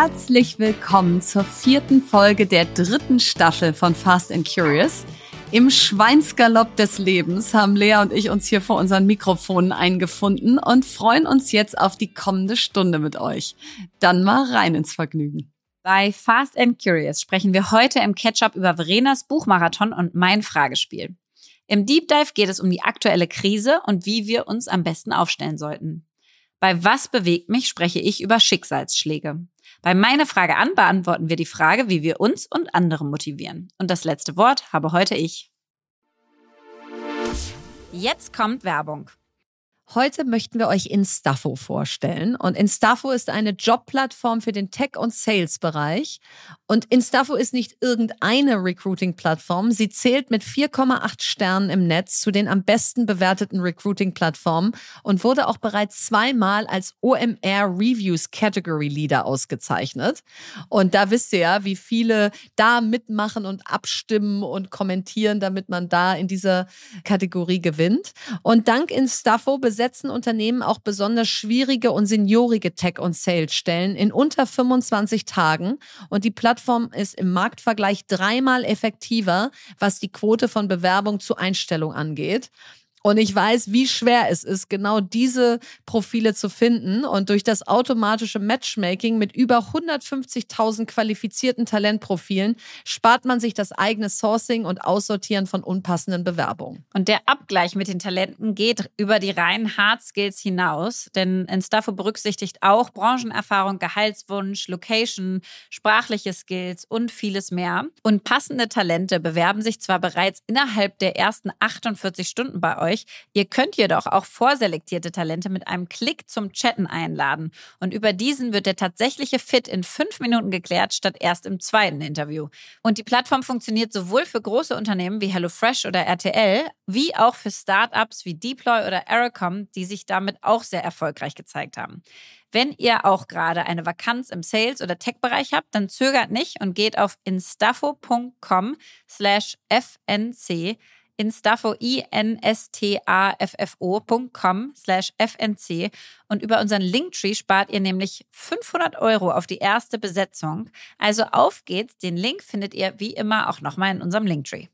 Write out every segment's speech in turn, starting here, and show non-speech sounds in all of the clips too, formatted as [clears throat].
Herzlich willkommen zur vierten Folge der dritten Staffel von Fast and Curious. Im Schweinsgalopp des Lebens haben Lea und ich uns hier vor unseren Mikrofonen eingefunden und freuen uns jetzt auf die kommende Stunde mit euch. Dann mal rein ins Vergnügen. Bei Fast and Curious sprechen wir heute im Catch-up über Verenas Buchmarathon und mein Fragespiel. Im Deep Dive geht es um die aktuelle Krise und wie wir uns am besten aufstellen sollten. Bei Was bewegt mich spreche ich über Schicksalsschläge. Bei Meine Frage an beantworten wir die Frage, wie wir uns und andere motivieren. Und das letzte Wort habe heute ich. Jetzt kommt Werbung. Heute möchten wir euch Instafo vorstellen. Und Instafo ist eine Jobplattform für den Tech- und Sales-Bereich. Und Instafo ist nicht irgendeine Recruiting-Plattform. Sie zählt mit 4,8 Sternen im Netz zu den am besten bewerteten Recruiting-Plattformen und wurde auch bereits zweimal als OMR Reviews Category Leader ausgezeichnet. Und da wisst ihr ja, wie viele da mitmachen und abstimmen und kommentieren, damit man da in dieser Kategorie gewinnt. Und dank Instafo besetzen Unternehmen auch besonders schwierige und seniorige Tech- und Sales-Stellen in unter 25 Tagen. Und die Plattform ist im Marktvergleich dreimal effektiver, was die Quote von Bewerbung zu Einstellung angeht. Und ich weiß, wie schwer es ist, genau diese Profile zu finden. Und durch das automatische Matchmaking mit über 150.000 qualifizierten Talentprofilen spart man sich das eigene Sourcing und Aussortieren von unpassenden Bewerbungen. Und der Abgleich mit den Talenten geht über die reinen Hard Skills hinaus, denn Instafo berücksichtigt auch Branchenerfahrung, Gehaltswunsch, Location, sprachliche Skills und vieles mehr. Und passende Talente bewerben sich zwar bereits innerhalb der ersten 48 Stunden bei euch, euch. Ihr könnt jedoch auch vorselektierte Talente mit einem Klick zum Chatten einladen. Und über diesen wird der tatsächliche Fit in fünf Minuten geklärt, statt erst im zweiten Interview. Und die Plattform funktioniert sowohl für große Unternehmen wie HelloFresh oder RTL, wie auch für Startups wie Deploy oder Aerocom, die sich damit auch sehr erfolgreich gezeigt haben. Wenn ihr auch gerade eine Vakanz im Sales- oder Tech-Bereich habt, dann zögert nicht und geht auf instafo.com slash fnc instafo, i-n-s-t-a-f-f-o.com slash fnc und über unseren Linktree spart ihr nämlich 500 Euro auf die erste Besetzung. Also auf geht's, den Link findet ihr wie immer auch nochmal in unserem Linktree.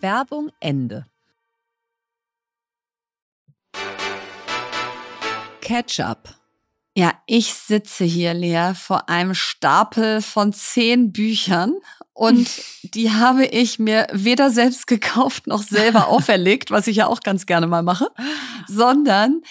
Werbung Ende. Ketchup. Ja, ich sitze hier, Lea, vor einem Stapel von zehn Büchern und [laughs] die habe ich mir weder selbst gekauft noch selber [laughs] auferlegt, was ich ja auch ganz gerne mal mache, sondern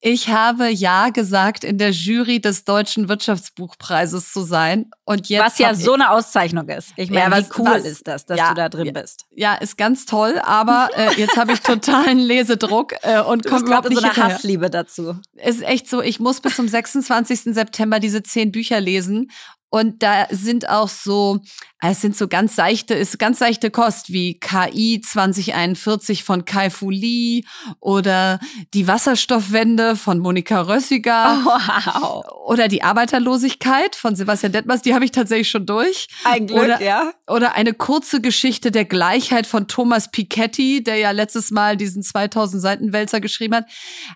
ich habe ja gesagt, in der Jury des Deutschen Wirtschaftsbuchpreises zu sein. Und jetzt was ja so eine Auszeichnung ist. Ich meine, ja, wie cool was, ist das, dass ja, du da drin bist? Ja, ist ganz toll. Aber äh, jetzt habe ich totalen Lesedruck äh, und komme überhaupt nicht so eine hinterher. Hassliebe dazu. Ist echt so. Ich muss bis zum 26. September diese zehn Bücher lesen und da sind auch so, es sind so ganz seichte, ist ganz seichte Kost wie KI 2041 von Kai Fu Lee oder die Wasserstoffwende von Monika Rössiger. Oh, wow. Oder die Arbeiterlosigkeit von Sebastian Detmers, die habe ich tatsächlich schon durch. Ein Glück, oder, ja. Oder eine kurze Geschichte der Gleichheit von Thomas Piketty, der ja letztes Mal diesen 2000 Seiten Wälzer geschrieben hat.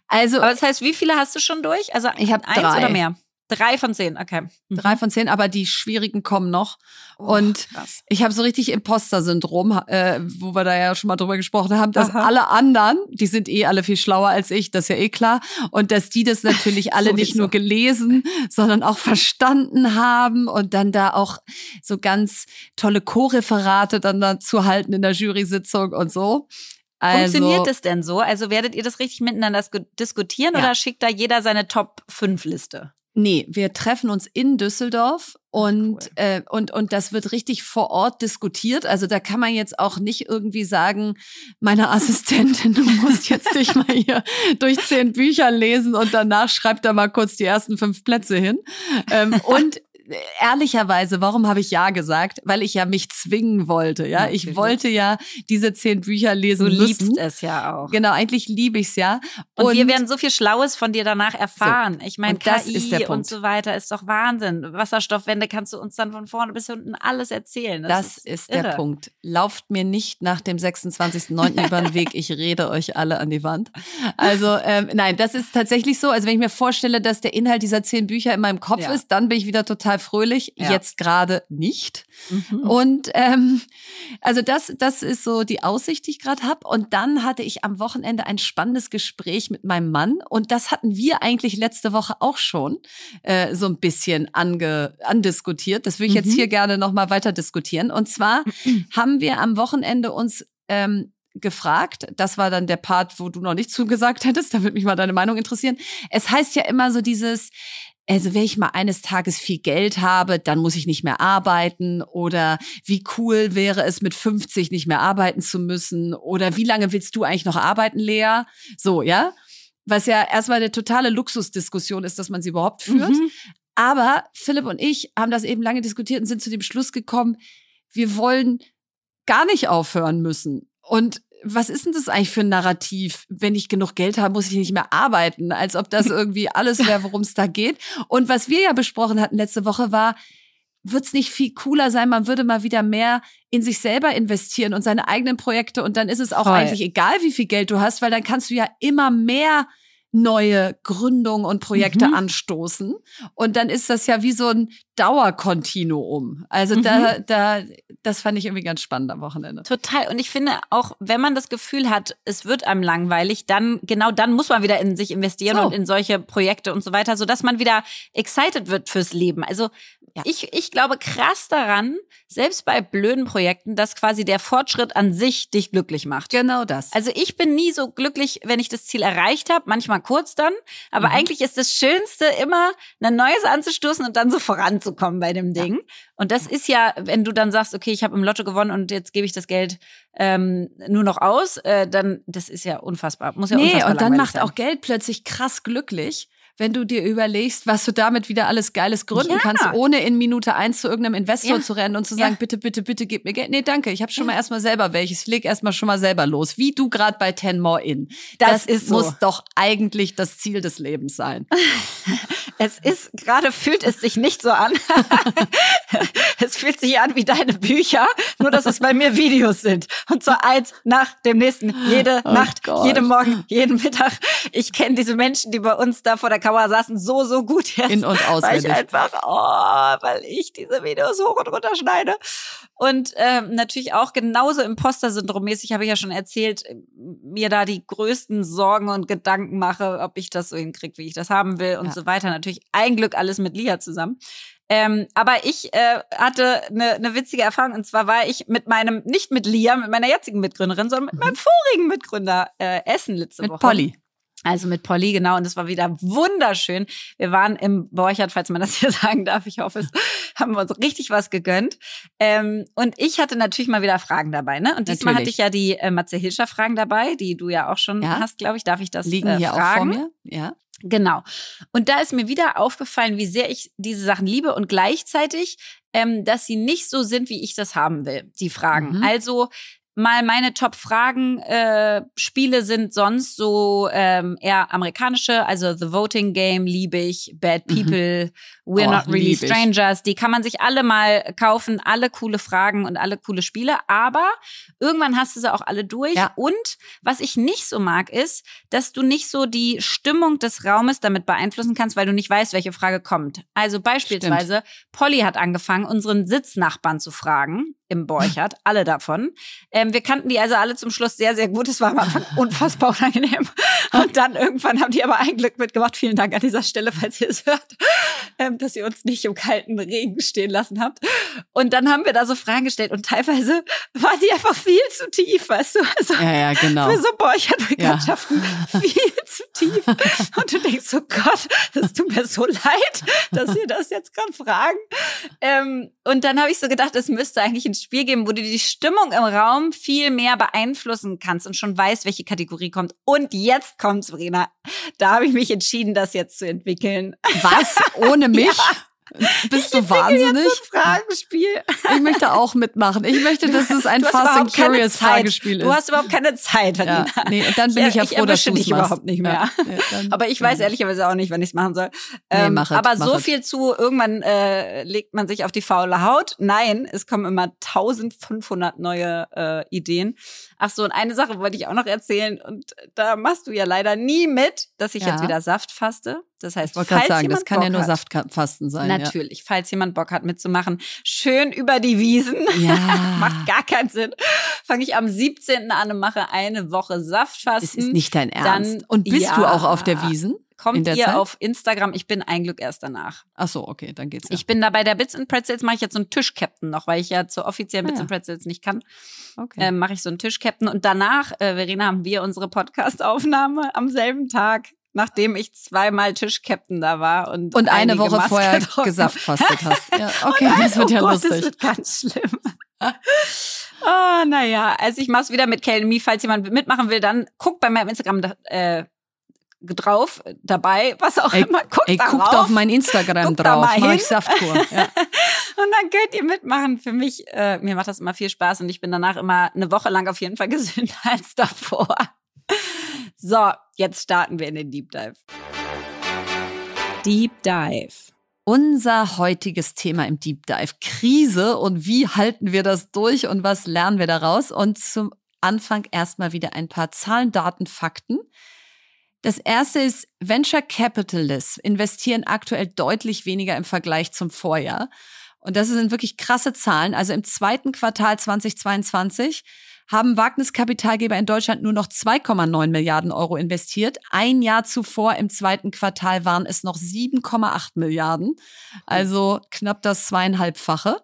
Also. Aber das heißt, wie viele hast du schon durch? Also ich habe eins drei. oder mehr? Drei von zehn, okay. Mhm. Drei von zehn, aber die schwierigen kommen noch. Oh, und krass. ich habe so richtig Imposter-Syndrom, äh, wo wir da ja schon mal drüber gesprochen haben, dass Aha. alle anderen, die sind eh alle viel schlauer als ich, das ist ja eh klar. Und dass die das natürlich [laughs] alle nicht nur gelesen, sondern auch verstanden haben und dann da auch so ganz tolle Co-Referate dann dazu halten in der Jury-Sitzung und so. Also, Funktioniert es denn so? Also werdet ihr das richtig miteinander diskutieren ja. oder schickt da jeder seine Top-5-Liste? Nee, wir treffen uns in Düsseldorf und, cool. äh, und, und das wird richtig vor Ort diskutiert. Also da kann man jetzt auch nicht irgendwie sagen, meine Assistentin, [laughs] du musst jetzt dich mal hier durch zehn Bücher lesen und danach schreibt er mal kurz die ersten fünf Plätze hin. Ähm, und ehrlicherweise, warum habe ich ja gesagt? Weil ich ja mich zwingen wollte. Ja, Natürlich. ich wollte ja diese zehn Bücher lesen Du müssen. liebst es ja auch. Genau, eigentlich liebe ich es ja. Und, wir werden so viel Schlaues von dir danach erfahren. ich meine, und das KI ist der und so weiter ist doch Wahnsinn. Wasserstoffwende kannst du uns dann von vorne bis hinten alles erzählen. Das, ist, der irre. Punkt. Lauft mir nicht nach dem 26.09. [laughs] über den Weg. Ich rede euch alle an die Wand. Also ähm, nein, das ist tatsächlich so. Also wenn ich mir vorstelle, dass der Inhalt dieser zehn Bücher in meinem Kopf Ja. ist, dann bin ich wieder total fröhlich. Ja. Jetzt gerade nicht. Mhm. Und ähm, also das, das ist so die Aussicht, die ich gerade habe. Und dann hatte ich am Wochenende ein spannendes Gespräch mit meinem Mann. Und das hatten wir eigentlich letzte Woche auch schon äh, so ein bisschen ange, andiskutiert. Das würde ich jetzt Mhm. hier gerne nochmal weiter diskutieren. Und zwar [clears throat] haben wir am Wochenende uns ähm, gefragt, das war dann der Part, wo du noch nicht zugesagt hättest, da würde mich mal deine Meinung interessieren. Es heißt ja immer so dieses, also wenn ich mal eines Tages viel Geld habe, dann muss ich nicht mehr arbeiten oder wie cool wäre es mit 50 nicht mehr arbeiten zu müssen oder wie lange willst du eigentlich noch arbeiten, Lea? So, ja? Was ja erstmal eine totale Luxusdiskussion ist, dass man sie überhaupt führt. Mhm. Aber Philipp und ich haben das eben lange diskutiert und sind zu dem Schluss gekommen, wir wollen gar nicht aufhören müssen. Und was ist denn das eigentlich für ein Narrativ? Wenn ich genug Geld habe, muss ich nicht mehr arbeiten, als ob das [laughs] irgendwie alles wäre, worum es da geht. Und was wir ja besprochen hatten letzte Woche war, wird es nicht viel cooler sein, man würde mal wieder mehr in sich selber investieren und seine eigenen Projekte und dann ist es auch Voll. eigentlich egal, wie viel Geld du hast, weil dann kannst du ja immer mehr neue Gründungen und Projekte Mhm. anstoßen. Und dann ist das ja wie so ein Dauerkontinuum. Also Mhm. da, da, das fand ich irgendwie ganz spannend am Wochenende. Total. Und ich finde auch, wenn man das Gefühl hat, es wird einem langweilig, dann, genau dann muss man wieder in sich investieren So. und in solche Projekte und so weiter, sodass man wieder excited wird fürs Leben. Also Ja. ich, ich glaube krass daran, selbst bei blöden Projekten, dass quasi der Fortschritt an sich dich glücklich macht. Genau das. Also ich bin nie so glücklich, wenn ich das Ziel erreicht habe, manchmal kurz dann, aber Mhm. eigentlich ist das Schönste immer, ein Neues anzustoßen und dann so voranzukommen bei dem Ding. Und das ist ja, wenn du dann sagst, okay, ich habe im Lotto gewonnen und jetzt gebe ich das Geld ähm, nur noch aus, äh, dann das ist ja unfassbar. Muss ja nee, unfassbar und dann macht sein. auch Geld plötzlich krass glücklich, wenn du dir überlegst, was du damit wieder alles Geiles gründen Ja. kannst, ohne in Minute eins zu irgendeinem Investor Ja. zu rennen und zu Ja. sagen, bitte, bitte, bitte gib mir Geld. Nee, danke, ich habe schon mal erstmal selber welches. Ich leg erstmal schon mal selber los. Wie du gerade bei Ten More In. Das ist so. muss doch eigentlich das Ziel des Lebens sein. [laughs] Es ist gerade fühlt es sich nicht so an. [laughs] es fühlt sich an wie deine Bücher, nur dass es bei mir Videos sind. Und zwar eins nach dem nächsten. Jede Oh Nacht, Gott. jeden Morgen, jeden Mittag. Ich kenne diese Menschen, die bei uns da vor der Kamera saßen, so, so gut jetzt. In- und Weil auswendig. ich einfach, oh, weil ich diese Videos hoch und runter schneide. Und ähm, natürlich auch genauso Imposter-Syndrom-mäßig, habe ich ja schon erzählt, mir da die größten Sorgen und Gedanken mache, ob ich das so hinkriege, wie ich das haben will und Ja. so weiter. Natürlich ein Glück alles mit Lia zusammen. Ähm, aber ich äh, hatte eine ne witzige Erfahrung und zwar war ich mit meinem, nicht mit Lia, mit meiner jetzigen Mitgründerin, sondern mit meinem vorigen Mitgründer äh, Essen letzte Mhm. Mit Woche. Polly. Also mit Polly, genau. Und es war wieder wunderschön. Wir waren im Borchert, falls man das hier [laughs] sagen darf. Ich hoffe, es [laughs] haben wir uns richtig was gegönnt. Ähm, und ich hatte natürlich mal wieder Fragen dabei. Ne? Und diesmal Natürlich. hatte ich ja die äh, Matze Hilscher Fragen dabei, die du ja auch schon Ja. hast, glaube ich. Darf ich das Liegen äh, hier fragen? auch vor mir. Ja. Genau. Und da ist mir wieder aufgefallen, wie sehr ich diese Sachen liebe und gleichzeitig, ähm, dass sie nicht so sind, wie ich das haben will, die Fragen. Mhm. Also mal meine Top-Fragen, äh, sind sonst so ähm, eher amerikanische, also The Voting Game liebe ich, Bad Mhm. People, We're Oh, Not Really. Strangers, die kann man sich alle mal kaufen, alle coole Fragen und alle coole Spiele, aber irgendwann hast du sie auch alle durch. Ja. Und was ich nicht so mag, ist, dass du nicht so die Stimmung des Raumes damit beeinflussen kannst, weil du nicht weißt, welche Frage kommt. Also beispielsweise, Polly hat angefangen, unseren Sitznachbarn zu fragen im Borchert, alle davon. Ähm, wir kannten die also alle zum Schluss sehr, sehr gut. Es war am Anfang [laughs] unfassbar unangenehm. Und [laughs] dann irgendwann haben die aber ein Glück mitgemacht. Vielen Dank an dieser Stelle, falls ihr es hört, ähm, dass ihr uns nicht im kalten Regen stehen lassen habt. Und dann haben wir da so Fragen gestellt und teilweise waren die einfach viel zu tief, weißt du? Also Ja, ja, genau. für so Borchert-Bekanntschaften [laughs] viel zu tief. Und du denkst, oh Gott, das tut mir so leid, dass ihr das jetzt gerade fragen. Ähm, und dann habe ich so gedacht, es müsste eigentlich ein Spiel geben, wo du die Stimmung im Raum viel mehr beeinflussen kannst und schon weißt, welche Kategorie kommt. Und jetzt kommt's, Verena. Da habe ich mich entschieden, das jetzt zu entwickeln. Was? Ohne [laughs] mich? Bist du wahnsinnig? Jetzt ein Fragenspiel. Ich möchte auch mitmachen. Ich möchte, dass es ein Fast and Curious Fragespiel ist. Du hast überhaupt keine Zeit, ja, nee, dann bin ich ja, ich froh, dass du dich überhaupt nicht mehr. Ja, [laughs] aber ich weiß ehrlicherweise auch nicht, wann ich es machen soll. Ähm, nee, mach it, aber mach so it. viel zu, irgendwann äh, legt man sich auf die faule Haut. Nein, es kommen immer 1500 neue äh, Ideen. Ach so, und eine Sache wollte ich auch noch erzählen und da machst du ja leider nie mit, dass ich jetzt wieder Saft faste. Das heißt, ich falls sagen, das kann Bock ja nur Saftfasten sein. Natürlich, ja. falls jemand Bock hat mitzumachen, schön über die Wiesen. Ja. [laughs] Macht gar keinen Sinn. Fange ich am 17. an und mache eine Woche Saftfasten. Das ist nicht dein Ernst. Dann, und bist ja, du auch auf der Wiesen? Kommt ihr Zeit? auf Instagram? Ich bin ein Glück erst danach. Ach so, okay, dann geht's ja. Ich bin da bei der Bits and Pretzels, mache ich jetzt so einen Tischcaptain noch, weil ich ja zur offiziellen ah, Bits ja. and Pretzels nicht kann. Okay. Ähm, mache ich so einen Tischcaptain und danach, äh, Verena, haben wir unsere Podcast-Aufnahme am selben Tag nachdem ich zweimal Tischcaptain da war und, und eine Woche Maske vorher gesaftfastet hast. Ja, [laughs] okay, ein, das wird oh ja Gott, lustig. Das wird ganz schlimm. oh, naja, also ich mach's wieder mit Kale Me. Falls jemand mitmachen will, dann guckt bei meinem Instagram äh, drauf, dabei, was auch ey, immer. Guckt, ey, guckt auf mein Instagram drauf, mach ich Saftkur. [laughs] Ja. und dann könnt ihr mitmachen. Für mich, äh, mir macht das immer viel Spaß und ich bin danach immer eine Woche lang auf jeden Fall [laughs] gesünder als davor. So, jetzt starten wir in den Deep Dive. Deep Dive. Unser heutiges Thema im Deep Dive Krise und wie halten wir das durch und was lernen wir daraus? Und zum Anfang erstmal wieder ein paar Zahlen, Daten, Fakten. Das erste ist, Venture Capitalists investieren aktuell deutlich weniger im Vergleich zum Vorjahr. Und das sind wirklich krasse Zahlen. Also im zweiten Quartal 2022 haben Wagniskapitalgeber in Deutschland nur noch 2,9 Milliarden Euro investiert. Ein Jahr zuvor im zweiten Quartal waren es noch 7,8 Milliarden, also knapp das zweieinhalbfache.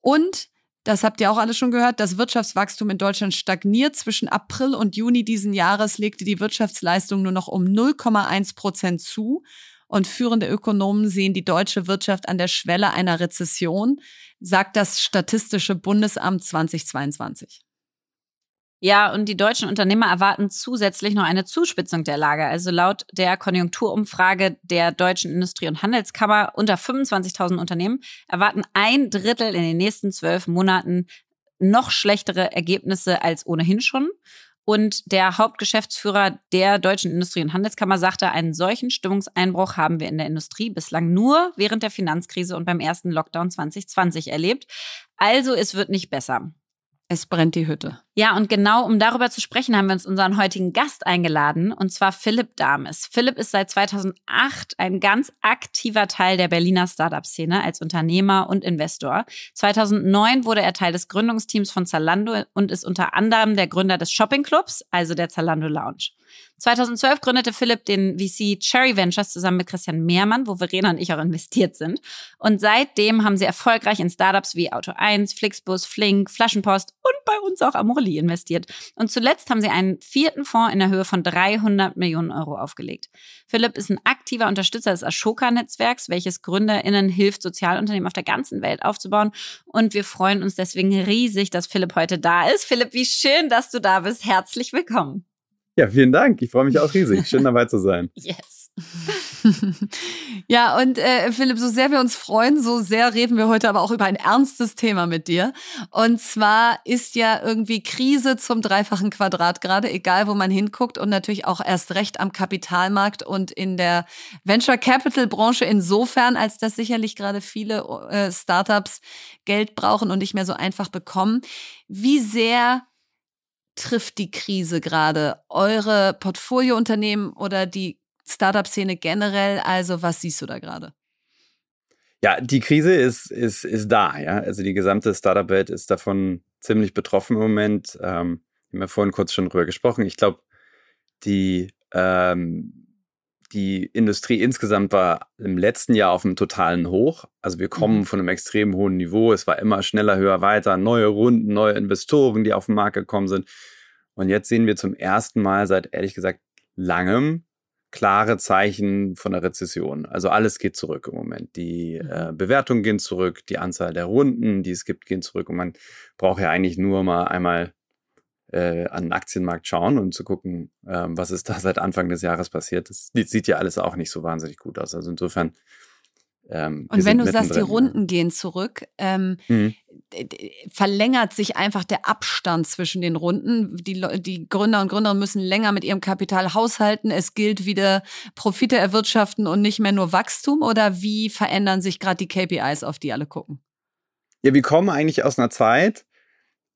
Und das habt ihr auch alle schon gehört. Das Wirtschaftswachstum in Deutschland stagniert. Zwischen April und Juni diesen Jahres legte die Wirtschaftsleistung nur noch um 0,1 Prozent zu. Und führende Ökonomen sehen die deutsche Wirtschaft an der Schwelle einer Rezession, sagt das Statistische Bundesamt 2022. Ja, und die deutschen Unternehmer erwarten zusätzlich noch eine Zuspitzung der Lage. Also laut der Konjunkturumfrage der Deutschen Industrie- und Handelskammer unter 25.000 Unternehmen erwarten ein Drittel in den nächsten zwölf Monaten noch schlechtere Ergebnisse als ohnehin schon. Und der Hauptgeschäftsführer der Deutschen Industrie- und Handelskammer sagte, einen solchen Stimmungseinbruch haben wir in der Industrie bislang nur während der Finanzkrise und beim ersten Lockdown 2020 erlebt. Also es wird nicht besser. Es brennt die Hütte. Ja, und genau um darüber zu sprechen, haben wir uns unseren heutigen Gast eingeladen, und zwar Philipp Dames. Philipp ist seit 2008 ein ganz aktiver Teil der Berliner Startup-Szene als Unternehmer und Investor. 2009 wurde er Teil des Gründungsteams von Zalando und ist unter anderem der Gründer des Shopping Clubs, also der Zalando Lounge. 2012 gründete Philipp den VC Cherry Ventures zusammen mit Christian Mehrmann, wo Verena und ich auch investiert sind. Und seitdem haben sie erfolgreich in Startups wie Auto 1, Flixbus, Flink, Flaschenpost und bei uns auch Amorelie investiert. Und zuletzt haben sie einen vierten Fonds in der Höhe von 300 Millionen Euro aufgelegt. Philipp ist ein aktiver Unterstützer des Ashoka-Netzwerks, welches GründerInnen hilft, Sozialunternehmen auf der ganzen Welt aufzubauen. Und wir freuen uns deswegen riesig, dass Philipp heute da ist. Philipp, wie schön, dass du da bist. Herzlich willkommen. Ja, vielen Dank. Ich freue mich auch riesig. Schön dabei zu sein. [laughs] Yes. [laughs] ja, und äh, Philipp, so sehr wir uns freuen, so sehr reden wir heute aber auch über ein ernstes Thema mit dir. Und zwar ist ja irgendwie Krise zum dreifachen Quadrat gerade, egal wo man hinguckt und natürlich auch erst recht am Kapitalmarkt und in der Venture Capital Branche insofern, als dass sicherlich gerade viele äh, Startups Geld brauchen und nicht mehr so einfach bekommen. Wie sehr trifft die Krise gerade eure Portfoliounternehmen oder die Startup-Szene generell? Also was siehst du da gerade? Ja, die Krise ist, ist, ist da, ja. Also die gesamte Startup-Welt ist davon ziemlich betroffen im Moment. Ähm, wir haben ja vorhin kurz schon drüber gesprochen. Ich glaube, die, ähm, die Industrie insgesamt war im letzten Jahr auf einem totalen Hoch. Also wir kommen mhm. von einem extrem hohen Niveau. Es war immer schneller, höher, weiter, neue Runden, neue Investoren, die auf den Markt gekommen sind. Und jetzt sehen wir zum ersten Mal seit ehrlich gesagt langem klare Zeichen von der Rezession. Also alles geht zurück im Moment. Die mhm. äh, Bewertungen gehen zurück, die Anzahl der Runden, die es gibt, gehen zurück. Und man braucht ja eigentlich nur mal einmal äh, an den Aktienmarkt schauen und zu gucken, äh, was ist da seit Anfang des Jahres passiert. Das sieht ja alles auch nicht so wahnsinnig gut aus. Also insofern Ähm, und wenn du sagst, die Runden gehen zurück, ähm, mhm. verlängert sich einfach der Abstand zwischen den Runden. Die, die Gründer und Gründerinnen müssen länger mit ihrem Kapital haushalten. Es gilt wieder Profite erwirtschaften und nicht mehr nur Wachstum. Oder wie verändern sich gerade die KPIs, auf die alle gucken? Ja, wir kommen eigentlich aus einer Zeit,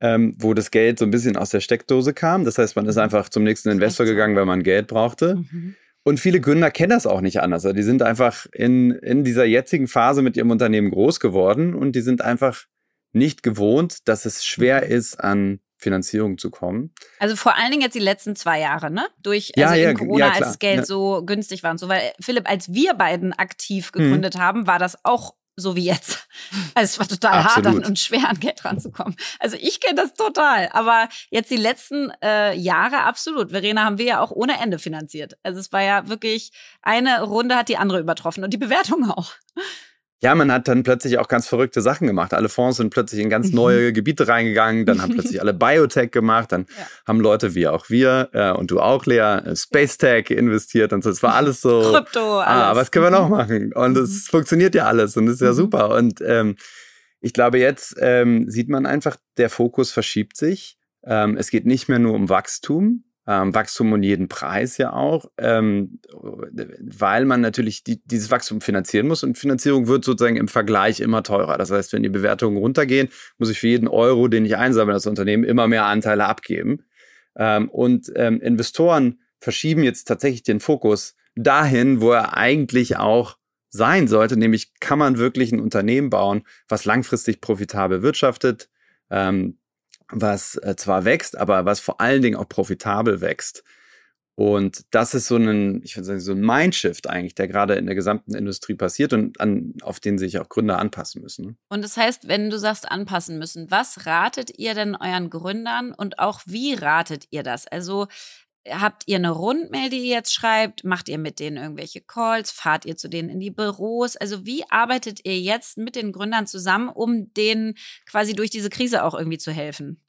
ähm, wo das Geld so ein bisschen aus der Steckdose kam. Das heißt, man ist mhm. einfach zum nächsten Investor gegangen, weil man Geld brauchte. Mhm. Und viele Gründer kennen das auch nicht anders. Also die sind einfach in, in dieser jetzigen Phase mit ihrem Unternehmen groß geworden und die sind einfach nicht gewohnt, dass es schwer ist, an Finanzierung zu kommen. Also vor allen Dingen jetzt die letzten zwei Jahre, ne? Durch also ja, in Corona, ja, als das Geld ja. so günstig war und so. Weil Philipp, als wir beiden aktiv hm. gegründet hm. haben, war das auch so wie jetzt. [laughs] Also es war total hart und schwer an Geld ranzukommen. Also ich kenne das total. Aber jetzt die letzten äh, Jahre absolut. Verena haben wir ja auch ohne Ende finanziert. Also es war ja wirklich, eine Runde hat die andere übertroffen und die Bewertung auch. Ja, man hat dann plötzlich auch ganz verrückte Sachen gemacht. Alle Fonds sind plötzlich in ganz mhm. neue Gebiete reingegangen. Dann haben plötzlich alle Biotech gemacht. Dann ja. haben Leute wie auch wir äh, und du auch, Lea, äh, Space Tech investiert und so. Es war alles so. Krypto, alles. Ah, was können wir noch machen? Und es mhm. funktioniert ja alles und es ist ja mhm. super. Und ähm, ich glaube, jetzt ähm, sieht man einfach, der Fokus verschiebt sich. Ähm, es geht nicht mehr nur um Wachstum, ähm, Wachstum um jeden Preis ja auch, ähm, weil man natürlich die, dieses Wachstum finanzieren muss und Finanzierung wird sozusagen im Vergleich immer teurer. Das heißt, wenn die Bewertungen runtergehen, muss ich für jeden Euro, den ich einsammle als Unternehmen, immer mehr Anteile abgeben. Ähm, und ähm, Investoren verschieben jetzt tatsächlich den Fokus dahin, wo er eigentlich auch sein sollte, nämlich kann man wirklich ein Unternehmen bauen, was langfristig profitabel wirtschaftet, ähm, was äh, zwar wächst, aber was vor allen Dingen auch profitabel wächst. Und das ist so ein, ich würde sagen, so ein Mindshift eigentlich, der gerade in der gesamten Industrie passiert und an, auf den sich auch Gründer anpassen müssen. Und das heißt, wenn du sagst anpassen müssen, was ratet ihr denn euren Gründern und auch wie ratet ihr das? Also Habt ihr eine Rundmail, die ihr jetzt schreibt? Macht ihr mit denen irgendwelche Calls? Fahrt ihr zu denen in die Büros? Also wie arbeitet ihr jetzt mit den Gründern zusammen, um denen quasi durch diese Krise auch irgendwie zu helfen?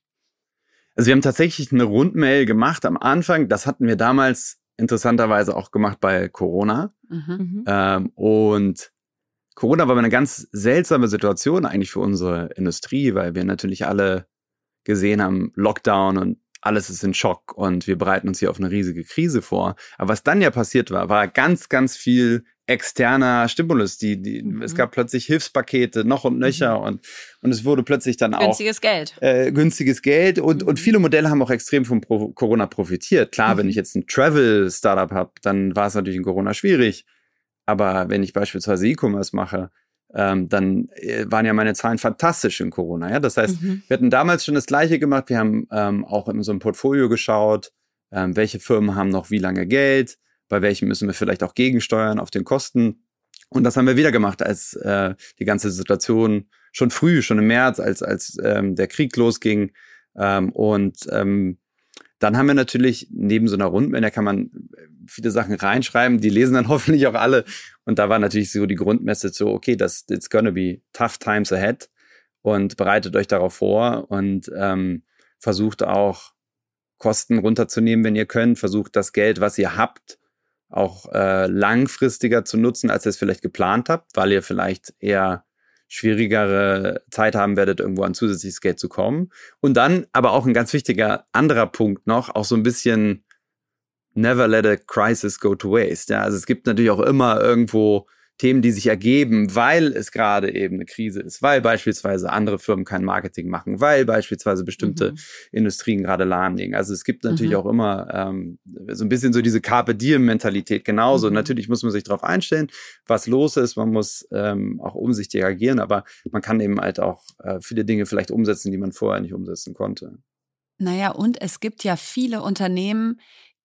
Also wir haben tatsächlich eine Rundmail gemacht am Anfang. Das hatten wir damals interessanterweise auch gemacht bei Corona. Mhm. mhm. Ähm, und Corona war eine ganz seltsame Situation eigentlich für unsere Industrie, weil wir natürlich alle gesehen haben, Lockdown und alles ist in Schock und wir bereiten uns hier auf eine riesige Krise vor. Aber was dann ja passiert war, war ganz, ganz viel externer Stimulus. Die, die, mhm. Es gab plötzlich Hilfspakete noch und nöcher mhm. und, und es wurde plötzlich dann auch günstiges Geld. Äh, günstiges Geld und, mhm. und viele Modelle haben auch extrem von Pro Corona profitiert. Klar, wenn mhm. ich jetzt ein Travel-Startup habe, dann war es natürlich in Corona schwierig. Aber wenn ich beispielsweise E-Commerce mache, ähm, dann äh, waren ja meine Zahlen fantastisch in Corona. Ja? Das heißt, mhm. wir hatten damals schon das Gleiche gemacht. Wir haben ähm, auch in unserem Portfolio geschaut, ähm, welche Firmen haben noch wie lange Geld, bei welchen müssen wir vielleicht auch gegensteuern auf den Kosten. Und das haben wir wieder gemacht, als äh, die ganze Situation schon früh, schon im März, als, als ähm, der Krieg losging. Ähm, und ähm, dann haben wir natürlich neben so einer Rundmail, da kann man viele Sachen reinschreiben, die lesen dann [laughs] hoffentlich auch alle. Und da war natürlich so die Grundmessage so, okay, das it's gonna be tough times ahead und bereitet euch darauf vor und ähm, versucht auch Kosten runterzunehmen, wenn ihr könnt. Versucht das Geld, was ihr habt, auch äh, langfristiger zu nutzen, als ihr es vielleicht geplant habt, weil ihr vielleicht eher schwierigere Zeit haben werdet, irgendwo an zusätzliches Geld zu kommen. Und dann aber auch ein ganz wichtiger anderer Punkt noch, auch so ein bisschen never let a crisis go to waste. Ja, also es gibt natürlich auch immer irgendwo Themen, die sich ergeben, weil es gerade eben eine Krise ist, weil beispielsweise andere Firmen kein Marketing machen, weil beispielsweise bestimmte mhm. Industrien gerade lahmlegen. Also es gibt natürlich mhm. auch immer ähm, so ein bisschen so diese Carpe Diem-Mentalität genauso. Mhm. Natürlich muss man sich darauf einstellen, was los ist. Man muss ähm, auch umsichtig agieren, aber man kann eben halt auch äh, viele Dinge vielleicht umsetzen, die man vorher nicht umsetzen konnte. Naja, und es gibt ja viele Unternehmen,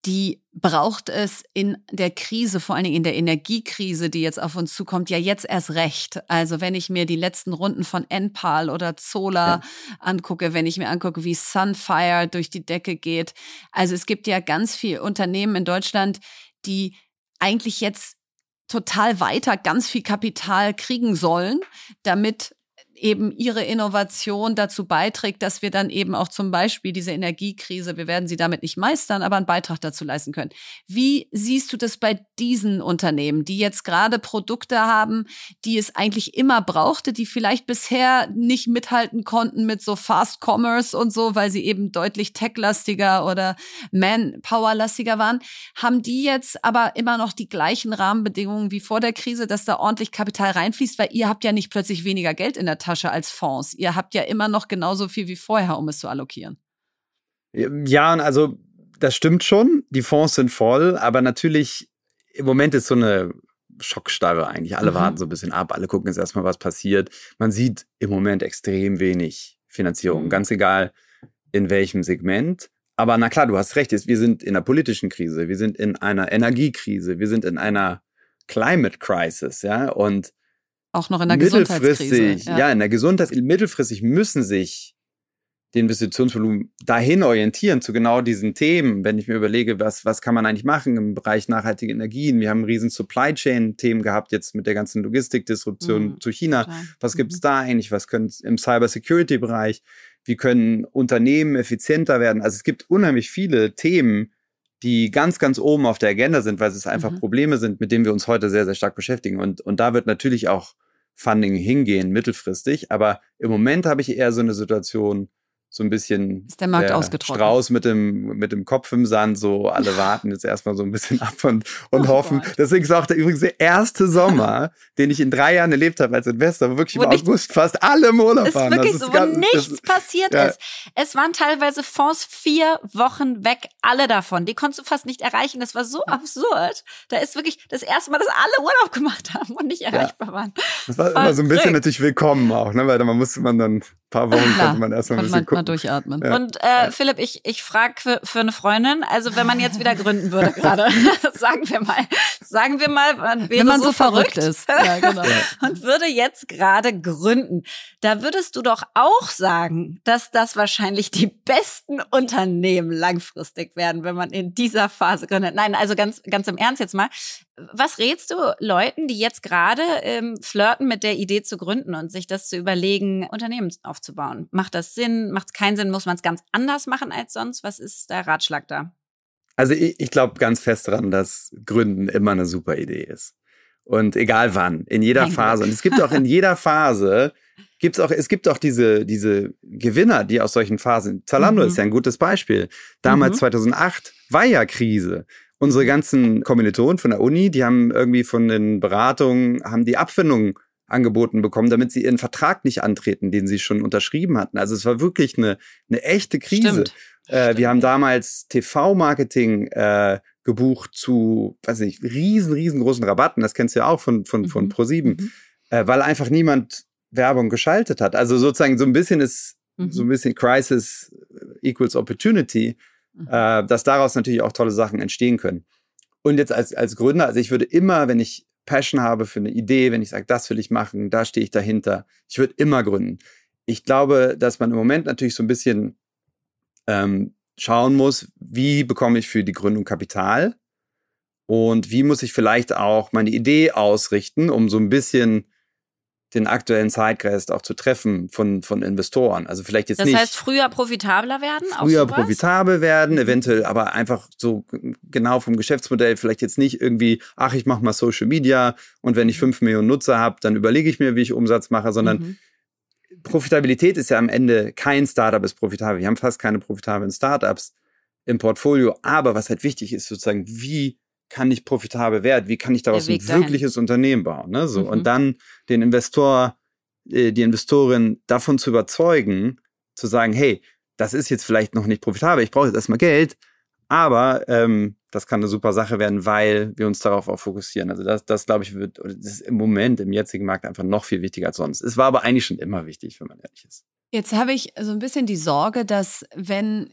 die braucht es in der Krise, vor allen Dingen in der Energiekrise, die jetzt auf uns zukommt, ja jetzt erst recht. Also wenn ich mir die letzten Runden von Enpal oder Zola ja. angucke, wenn ich mir angucke, wie Sunfire durch die Decke geht. Also es gibt ja ganz viele Unternehmen in Deutschland, die eigentlich jetzt total weiter ganz viel Kapital kriegen sollen, damit eben ihre Innovation dazu beiträgt, dass wir dann eben auch zum Beispiel diese Energiekrise, wir werden sie damit nicht meistern, aber einen Beitrag dazu leisten können. Wie siehst du das bei diesen Unternehmen, die jetzt gerade Produkte haben, die es eigentlich immer brauchte, die vielleicht bisher nicht mithalten konnten mit so Fast Commerce und so, weil sie eben deutlich techlastiger oder Manpower-lastiger waren? Haben die jetzt aber immer noch die gleichen Rahmenbedingungen wie vor der Krise, dass da ordentlich Kapital reinfließt, weil ihr habt ja nicht plötzlich weniger Geld in der Tasche? Als Fonds. Ihr habt ja immer noch genauso viel wie vorher, um es zu allokieren. Ja, also das stimmt schon. Die Fonds sind voll, aber natürlich im Moment ist so eine Schockstarre eigentlich. Alle mhm. warten so ein bisschen ab, alle gucken jetzt erstmal, was passiert. Man sieht im Moment extrem wenig Finanzierung, mhm. ganz egal in welchem Segment. Aber na klar, du hast recht, wir sind in einer politischen Krise, wir sind in einer Energiekrise, wir sind in einer Climate Crisis, ja, und auch noch in der Gesundheitskrise. Ja. ja, in der Gesundheit, mittelfristig müssen sich die Investitionsvolumen dahin orientieren zu genau diesen Themen. Wenn ich mir überlege, was, was kann man eigentlich machen im Bereich nachhaltige Energien? Wir haben riesen Supply Chain Themen gehabt jetzt mit der ganzen Logistikdisruption mhm, zu China. Klar. Was gibt's mhm. da eigentlich? Was können im Cyber Security Bereich? Wie können Unternehmen effizienter werden? Also es gibt unheimlich viele Themen, die ganz, ganz oben auf der Agenda sind, weil es einfach mhm. Probleme sind, mit denen wir uns heute sehr, sehr stark beschäftigen. Und, und da wird natürlich auch Funding hingehen, mittelfristig. Aber im Moment habe ich eher so eine Situation, so ein bisschen ist der Markt der ausgetrocknet. Strauß mit dem, mit dem Kopf im Sand, so alle [laughs] warten jetzt erstmal so ein bisschen ab und, und oh hoffen. Gott. Deswegen ist auch der übrigens der erste Sommer, [laughs] den ich in drei Jahren erlebt habe als Investor, wo wirklich wo im August fast alle im Urlaub waren. Ist wirklich so, wo nichts das, passiert ja. ist. Es waren teilweise Fonds vier Wochen weg, alle davon. Die konntest du fast nicht erreichen. Das war so absurd. Da ist wirklich das erste Mal, dass alle Urlaub gemacht haben und nicht erreichbar ja. waren. Das war Voll immer so ein bisschen natürlich willkommen auch, ne? weil da musste man dann paar Wochen Klar. konnte man erstmal ein bisschen gucken mal durchatmen. Ja. Und äh, Philipp, ich, ich frage für, für eine Freundin, also wenn man jetzt wieder gründen würde [laughs] gerade, [laughs] sagen wir mal, sagen wir mal, man wäre wenn man so, so verrückt, verrückt ist ja, genau. [laughs] und würde jetzt gerade gründen, da würdest du doch auch sagen, dass das wahrscheinlich die besten Unternehmen langfristig werden, wenn man in dieser Phase gründet. Nein, also ganz, ganz im Ernst jetzt mal. Was rätst du Leuten, die jetzt gerade ähm, flirten mit der Idee zu gründen und sich das zu überlegen, Unternehmen aufzubauen? Macht das Sinn? Macht es keinen Sinn? Muss man es ganz anders machen als sonst? Was ist der Ratschlag da? Also ich, ich glaube ganz fest daran, dass Gründen immer eine super Idee ist. Und egal wann, in jeder mein Phase. Und es gibt auch in [laughs] jeder Phase gibt's auch, es gibt auch diese, diese Gewinner, die aus solchen Phasen, Zalando mhm. ist ja ein gutes Beispiel. Damals mhm. 2008 war ja Krise unsere ganzen Kommilitonen von der Uni, die haben irgendwie von den Beratungen, haben die Abfindung angeboten bekommen, damit sie ihren Vertrag nicht antreten, den sie schon unterschrieben hatten. Also es war wirklich eine, eine echte Krise. Äh. Wir haben damals TV-Marketing äh, gebucht zu, weiß nicht, riesen, riesengroßen Rabatten. Das kennst du ja auch von, von, mhm. von Pro7, mhm. äh, weil einfach niemand Werbung geschaltet hat. Also sozusagen so ein bisschen ist, mhm. so ein bisschen Crisis equals Opportunity mhm. äh, dass daraus natürlich auch tolle Sachen entstehen können. Und jetzt als, als Gründer, also ich würde immer, wenn ich Passion habe für eine Idee, wenn ich sage, das will ich machen, da stehe ich dahinter, ich würde immer gründen. Ich glaube, dass man im Moment natürlich so ein bisschen ähm, schauen muss, wie bekomme ich für die Gründung Kapital und wie muss ich vielleicht auch meine Idee ausrichten, um so ein bisschen den aktuellen Zeitgeist auch zu treffen von, von Investoren. Also vielleicht jetzt das nicht. Das heißt, früher profitabler werden? Früher profitabel werden, mhm. eventuell aber einfach so genau vom Geschäftsmodell vielleicht jetzt nicht irgendwie, ach, ich mache mal Social Media und wenn ich mhm. fünf Millionen Nutzer habe, dann überlege ich mir, wie ich Umsatz mache, sondern mhm. Profitabilität ist ja am Ende kein Startup ist profitabel. Wir haben fast keine profitablen Startups im Portfolio. Aber was halt wichtig ist, sozusagen, wie kann ich profitabel werden? Wie kann ich daraus ein wirkliches dahin. Unternehmen bauen? Ne? So. Mhm. Und dann den Investor, äh, die Investorin davon zu überzeugen, zu sagen, hey, das ist jetzt vielleicht noch nicht profitabel, ich brauche jetzt erstmal Geld, aber ähm, das kann eine super Sache werden, weil wir uns darauf auch fokussieren. Also das, das glaube ich, wird, das ist im Moment im jetzigen Markt einfach noch viel wichtiger als sonst. Es war aber eigentlich schon immer wichtig, wenn man ehrlich ist. Jetzt habe ich so ein bisschen die Sorge, dass wenn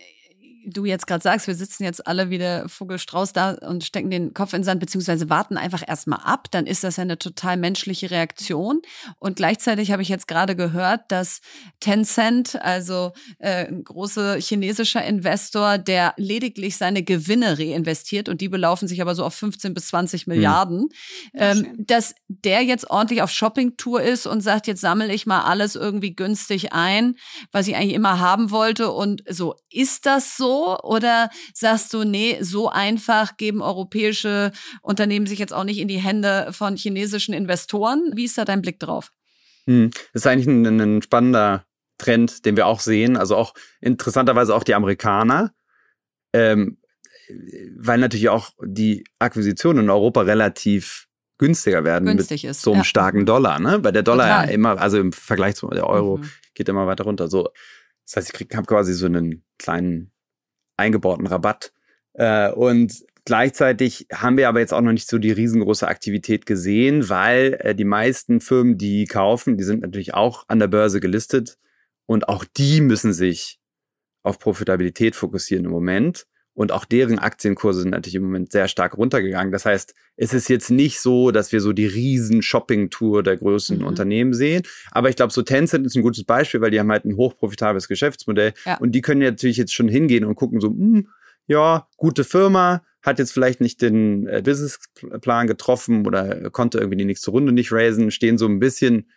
du jetzt gerade sagst, wir sitzen jetzt alle wieder Vogelstrauß da und stecken den Kopf in den Sand, beziehungsweise warten einfach erstmal ab, dann ist das ja eine total menschliche Reaktion. Und gleichzeitig habe ich jetzt gerade gehört, dass Tencent, also äh, ein großer chinesischer Investor, der lediglich seine Gewinne reinvestiert und die belaufen sich aber so auf 15 bis 20 Milliarden, hm. ähm, dass der jetzt ordentlich auf Shoppingtour ist und sagt, jetzt sammle ich mal alles irgendwie günstig ein, was ich eigentlich immer haben wollte und so. Ist das so oder sagst du, nee, so einfach geben europäische Unternehmen sich jetzt auch nicht in die Hände von chinesischen Investoren? Wie ist da dein Blick drauf? Hm, das ist eigentlich ein, ein spannender Trend, den wir auch sehen. Also auch interessanterweise auch die Amerikaner. Ähm, weil natürlich auch die Akquisitionen in Europa relativ günstiger werden Günstig mit ist, so einem ja. starken Dollar, ne? Weil der Dollar Total. ja immer, also im Vergleich zu der Euro Mhm. geht immer weiter runter. So, das heißt, ich habe quasi so einen kleinen eingebauten Rabatt. Äh, und gleichzeitig haben wir aber jetzt auch noch nicht so die riesengroße Aktivität gesehen, weil äh, die meisten Firmen, die kaufen, die sind natürlich auch an der Börse gelistet und auch die müssen sich auf Profitabilität fokussieren im Moment. Und auch deren Aktienkurse sind natürlich im Moment sehr stark runtergegangen. Das heißt, es ist jetzt nicht so, dass wir so die riesen Shopping-Tour der größten Mhm. Unternehmen sehen. Aber ich glaube, so Tencent ist ein gutes Beispiel, weil die haben halt ein hochprofitables Geschäftsmodell. Ja. Und die können ja natürlich jetzt schon hingehen und gucken so, hm, ja, gute Firma, hat jetzt vielleicht nicht den äh, Businessplan getroffen oder konnte irgendwie die nächste Runde nicht raisen, stehen so ein bisschen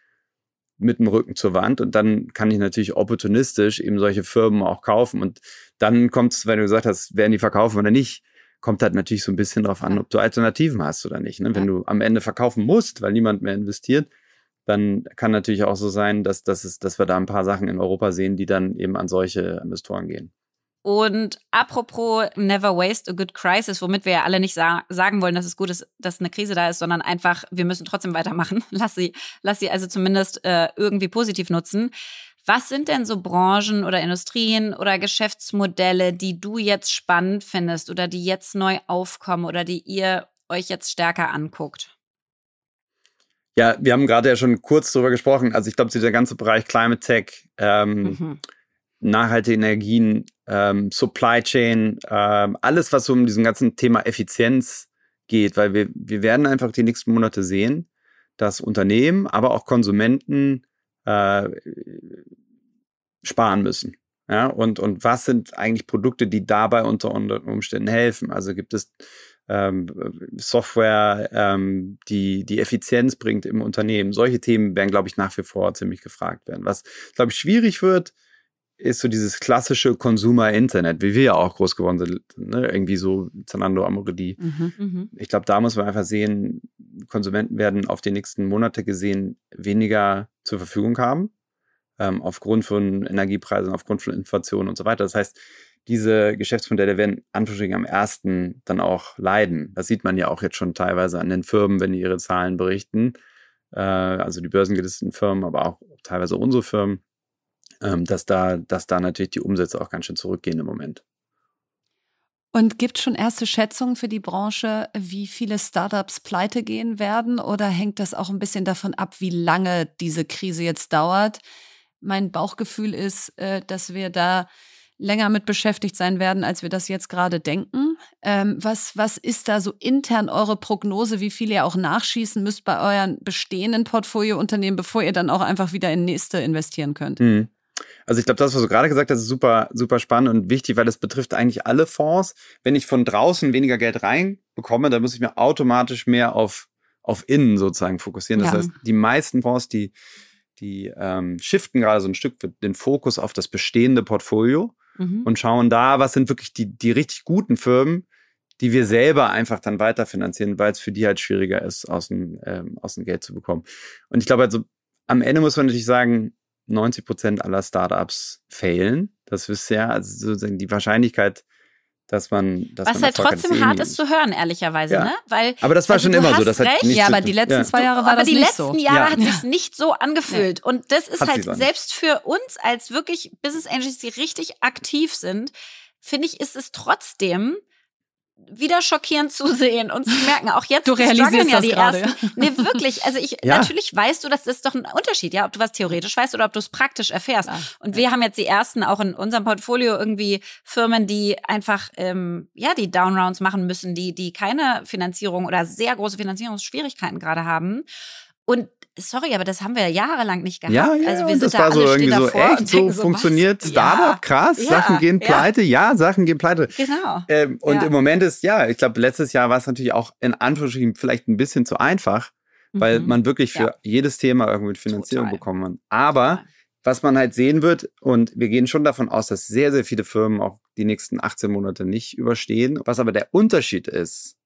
mit dem Rücken zur Wand und dann kann ich natürlich opportunistisch eben solche Firmen auch kaufen und dann kommt es, wenn du gesagt hast, werden die verkaufen oder nicht, kommt halt natürlich so ein bisschen drauf an, ob du Alternativen hast oder nicht. Ne? Wenn du am Ende verkaufen musst, weil niemand mehr investiert, dann kann natürlich auch so sein, dass, dass, es, dass wir da ein paar Sachen in Europa sehen, die dann eben an solche Investoren gehen. Und apropos never waste a good crisis, womit wir ja alle nicht sa sagen wollen, dass es gut ist, dass eine Krise da ist, sondern einfach, wir müssen trotzdem weitermachen. [laughs] Lass sie, lass sie also zumindest äh, irgendwie positiv nutzen. Was sind denn so Branchen oder Industrien oder Geschäftsmodelle, die du jetzt spannend findest oder die jetzt neu aufkommen oder die ihr euch jetzt stärker anguckt? Ja, wir haben gerade ja schon kurz darüber gesprochen. Also ich glaube, dieser ganze Bereich Climate Tech, ähm, Mhm. nachhaltige Energien, ähm, Supply Chain, ähm, alles, was so um diesen ganzen Thema Effizienz geht, weil wir, wir werden einfach die nächsten Monate sehen, dass Unternehmen, aber auch Konsumenten äh, sparen müssen. Ja, und, und was sind eigentlich Produkte, die dabei unter Umständen helfen? Also gibt es ähm, Software, ähm, die die Effizienz bringt im Unternehmen. Solche Themen werden, glaube ich, nach wie vor ziemlich gefragt werden. Was, glaube ich, schwierig wird, ist so dieses klassische Consumer-Internet, wie wir ja auch groß geworden sind, ne? irgendwie so Zalando, Amorelie. Mhm. Mhm. Ich glaube, da muss man einfach sehen, Konsumenten werden auf die nächsten Monate gesehen weniger zur Verfügung haben, ähm, aufgrund von Energiepreisen, aufgrund von Inflation und so weiter. Das heißt, diese Geschäftsmodelle werden Anführungsstrichen am ersten dann auch leiden. Das sieht man ja auch jetzt schon teilweise an den Firmen, wenn die ihre Zahlen berichten. Äh, also die börsengelisteten Firmen, aber auch teilweise unsere Firmen, dass da, dass da natürlich die Umsätze auch ganz schön zurückgehen im Moment. Und gibt schon erste Schätzungen für die Branche, wie viele Startups pleite gehen werden? Oder hängt das auch ein bisschen davon ab, wie lange diese Krise jetzt dauert? Mein Bauchgefühl ist, äh, dass wir da länger mit beschäftigt sein werden, als wir das jetzt gerade denken. Ähm, was, was ist da so intern eure Prognose, wie viel ihr auch nachschießen müsst bei euren bestehenden Portfoliounternehmen, bevor ihr dann auch einfach wieder in nächste investieren könnt? Mhm. Also ich glaube, das, was du gerade gesagt hast, ist super, super spannend und wichtig, weil das betrifft eigentlich alle Fonds. Wenn ich von draußen weniger Geld reinbekomme, dann muss ich mir automatisch mehr auf, auf innen sozusagen fokussieren. Das Ja. heißt, die meisten Fonds, die, die ähm, shiften gerade so ein Stück den Fokus auf das bestehende Portfolio Mhm. und schauen da, was sind wirklich die, die richtig guten Firmen, die wir selber einfach dann weiterfinanzieren, weil es für die halt schwieriger ist, aus dem, ähm, aus dem Geld zu bekommen. Und ich glaube, also am Ende muss man natürlich sagen, 90 Prozent aller Startups failen. Das wisst ihr ja. Also sozusagen die Wahrscheinlichkeit, dass man, dass Was man halt hat, trotzdem ist hart ist zu hören, ehrlicherweise, Ja. ne? Weil Aber das war also schon immer so. Das hat recht. nichts Ja, aber die letzten ja. zwei Jahre war aber das die nicht letzten so. Jahre Ja. hat sich nicht so angefühlt. Und das ist Hat halt selbst für uns als wirklich Business Angels, die richtig aktiv sind, finde ich, ist es trotzdem wieder schockierend zu sehen und zu merken, auch jetzt du realisierst ja die grade, ersten. Ja. Nee, wirklich. Also ich, [laughs] ja. natürlich weißt du, das ist doch ein Unterschied, ja, ob du was theoretisch weißt oder ob du es praktisch erfährst. Ja. Und wir haben jetzt die ersten auch in unserem Portfolio irgendwie Firmen, die einfach, ähm, ja, die Downrounds machen müssen, die, die keine Finanzierung oder sehr große Finanzierungsschwierigkeiten gerade haben. Und sorry, aber das haben wir ja jahrelang nicht gehabt. Ja, ja, also wir sind das da war so irgendwie so echt, so funktioniert so, Startup, ja, krass, ja, Sachen gehen pleite, ja. Sachen gehen pleite. Genau. Ähm, und im Moment ist, ja, ich glaube, letztes Jahr war es natürlich auch in Anführungsstrichen vielleicht ein bisschen zu einfach, weil mhm. man wirklich für jedes Thema irgendwie Finanzierung Total. bekommen kann. Aber Total. was man halt sehen wird, und wir gehen schon davon aus, dass sehr, sehr viele Firmen auch die nächsten 18 Monate nicht überstehen. Was aber der Unterschied ist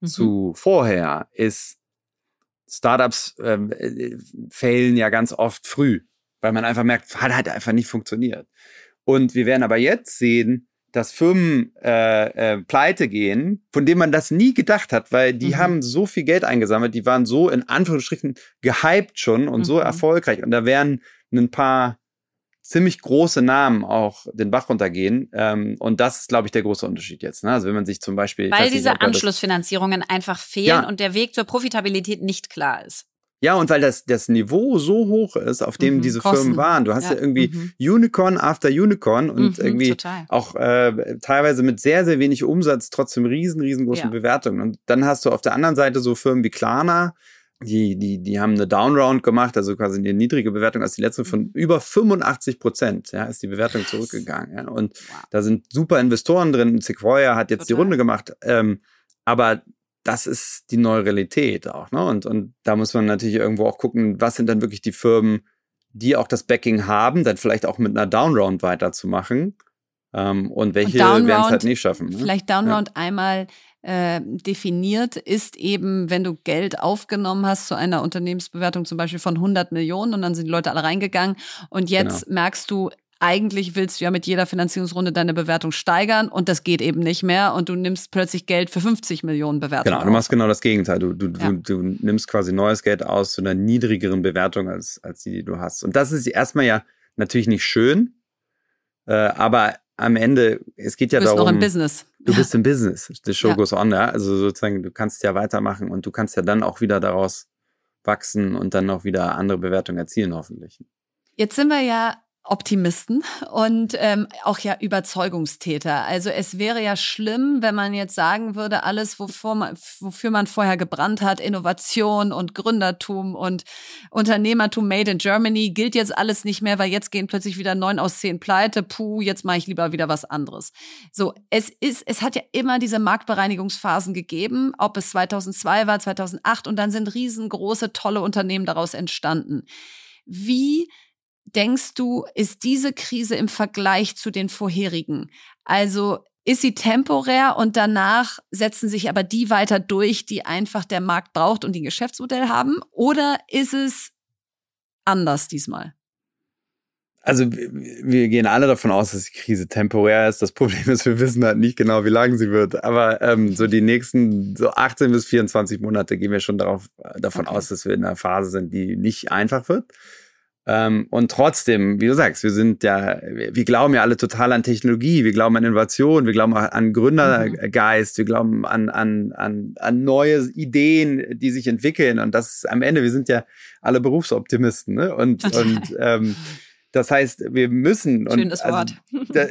mhm. zu vorher, ist, Startups ähm, äh, failen ja ganz oft früh, weil man einfach merkt, hat halt einfach nicht funktioniert. Und wir werden aber jetzt sehen, dass Firmen äh, äh, pleite gehen, von denen man das nie gedacht hat, weil die mhm. haben so viel Geld eingesammelt, die waren so in Anführungsstrichen gehypt schon und mhm. so erfolgreich. Und da werden ein paar ziemlich große Namen auch den Bach runtergehen. Ähm, und das ist, glaube ich, der große Unterschied jetzt. Ne? Also wenn man sich zum Beispiel. Weil diese nicht, Anschlussfinanzierungen einfach fehlen ja. und der Weg zur Profitabilität nicht klar ist. Ja, und weil das, das Niveau so hoch ist, auf dem mhm, diese Kosten. Firmen waren. Du hast ja, ja irgendwie mhm. Unicorn after Unicorn und mhm, irgendwie total. auch äh, teilweise mit sehr, sehr wenig Umsatz trotzdem riesen, riesengroßen ja. Bewertungen. Und dann hast du auf der anderen Seite so Firmen wie Klarna, die, die, die haben eine Downround gemacht, also quasi eine niedrige Bewertung als die letzte von mhm. über 85 Prozent, ja, ist die Bewertung zurückgegangen. Ja. Und wow. da sind super Investoren drin. Sequoia hat jetzt Total. die Runde gemacht. Ähm, aber das ist die neue Realität auch. Ne? Und, und da muss man natürlich irgendwo auch gucken, was sind dann wirklich die Firmen, die auch das Backing haben, dann vielleicht auch mit einer Downround weiterzumachen. Ähm, und welche werden es halt nicht schaffen. Ne? Vielleicht Downround ja. einmal äh, definiert, ist eben, wenn du Geld aufgenommen hast zu einer Unternehmensbewertung zum Beispiel von 100 Millionen und dann sind die Leute alle reingegangen und jetzt genau. merkst du, eigentlich willst du ja mit jeder Finanzierungsrunde deine Bewertung steigern und das geht eben nicht mehr und du nimmst plötzlich Geld für 50 Millionen Bewertung. Genau, du machst genau das Gegenteil. Du, du, ja. du, du, nimmst quasi neues Geld aus zu einer niedrigeren Bewertung als, als die, die du hast. Und das ist erstmal ja natürlich nicht schön, äh, aber am Ende, es geht ja du bist darum. noch im Business. Du bist im Business. The show ja. goes on, ja. Also sozusagen, du kannst ja weitermachen und du kannst ja dann auch wieder daraus wachsen und dann auch wieder andere Bewertungen erzielen, hoffentlich. Jetzt sind wir ja Optimisten und ähm, auch ja Überzeugungstäter. Also es wäre ja schlimm, wenn man jetzt sagen würde, alles, wofür man, wofür man vorher gebrannt hat, Innovation und Gründertum und Unternehmertum made in Germany, gilt jetzt alles nicht mehr, weil jetzt gehen plötzlich wieder neun aus zehn pleite. Puh, jetzt mache ich lieber wieder was anderes. So, es ist, es hat ja immer diese Marktbereinigungsphasen gegeben, ob es 2002 war, 2008 und dann sind riesengroße, tolle Unternehmen daraus entstanden. Wie denkst du, ist diese Krise im Vergleich zu den vorherigen? Also ist sie temporär und danach setzen sich aber die weiter durch, die einfach der Markt braucht und die ein Geschäftsmodell haben? Oder ist es anders diesmal? Also wir gehen alle davon aus, dass die Krise temporär ist. Das Problem [laughs] ist, wir wissen halt nicht genau, wie lange sie wird. Aber ähm, so die nächsten so 18 bis 24 Monate gehen wir schon darauf, äh, davon okay. aus, dass wir in einer Phase sind, die nicht einfach wird. Ähm, und trotzdem, wie du sagst, wir sind ja, wir glauben ja alle total an Technologie, wir glauben an Innovation, wir glauben an Gründergeist, mhm. wir glauben an, an, an, an neue Ideen, die sich entwickeln. Und das ist am Ende, wir sind ja alle Berufsoptimisten. Ne? Und, und ähm, das heißt, wir müssen. Und Schönes also, Wort. Da,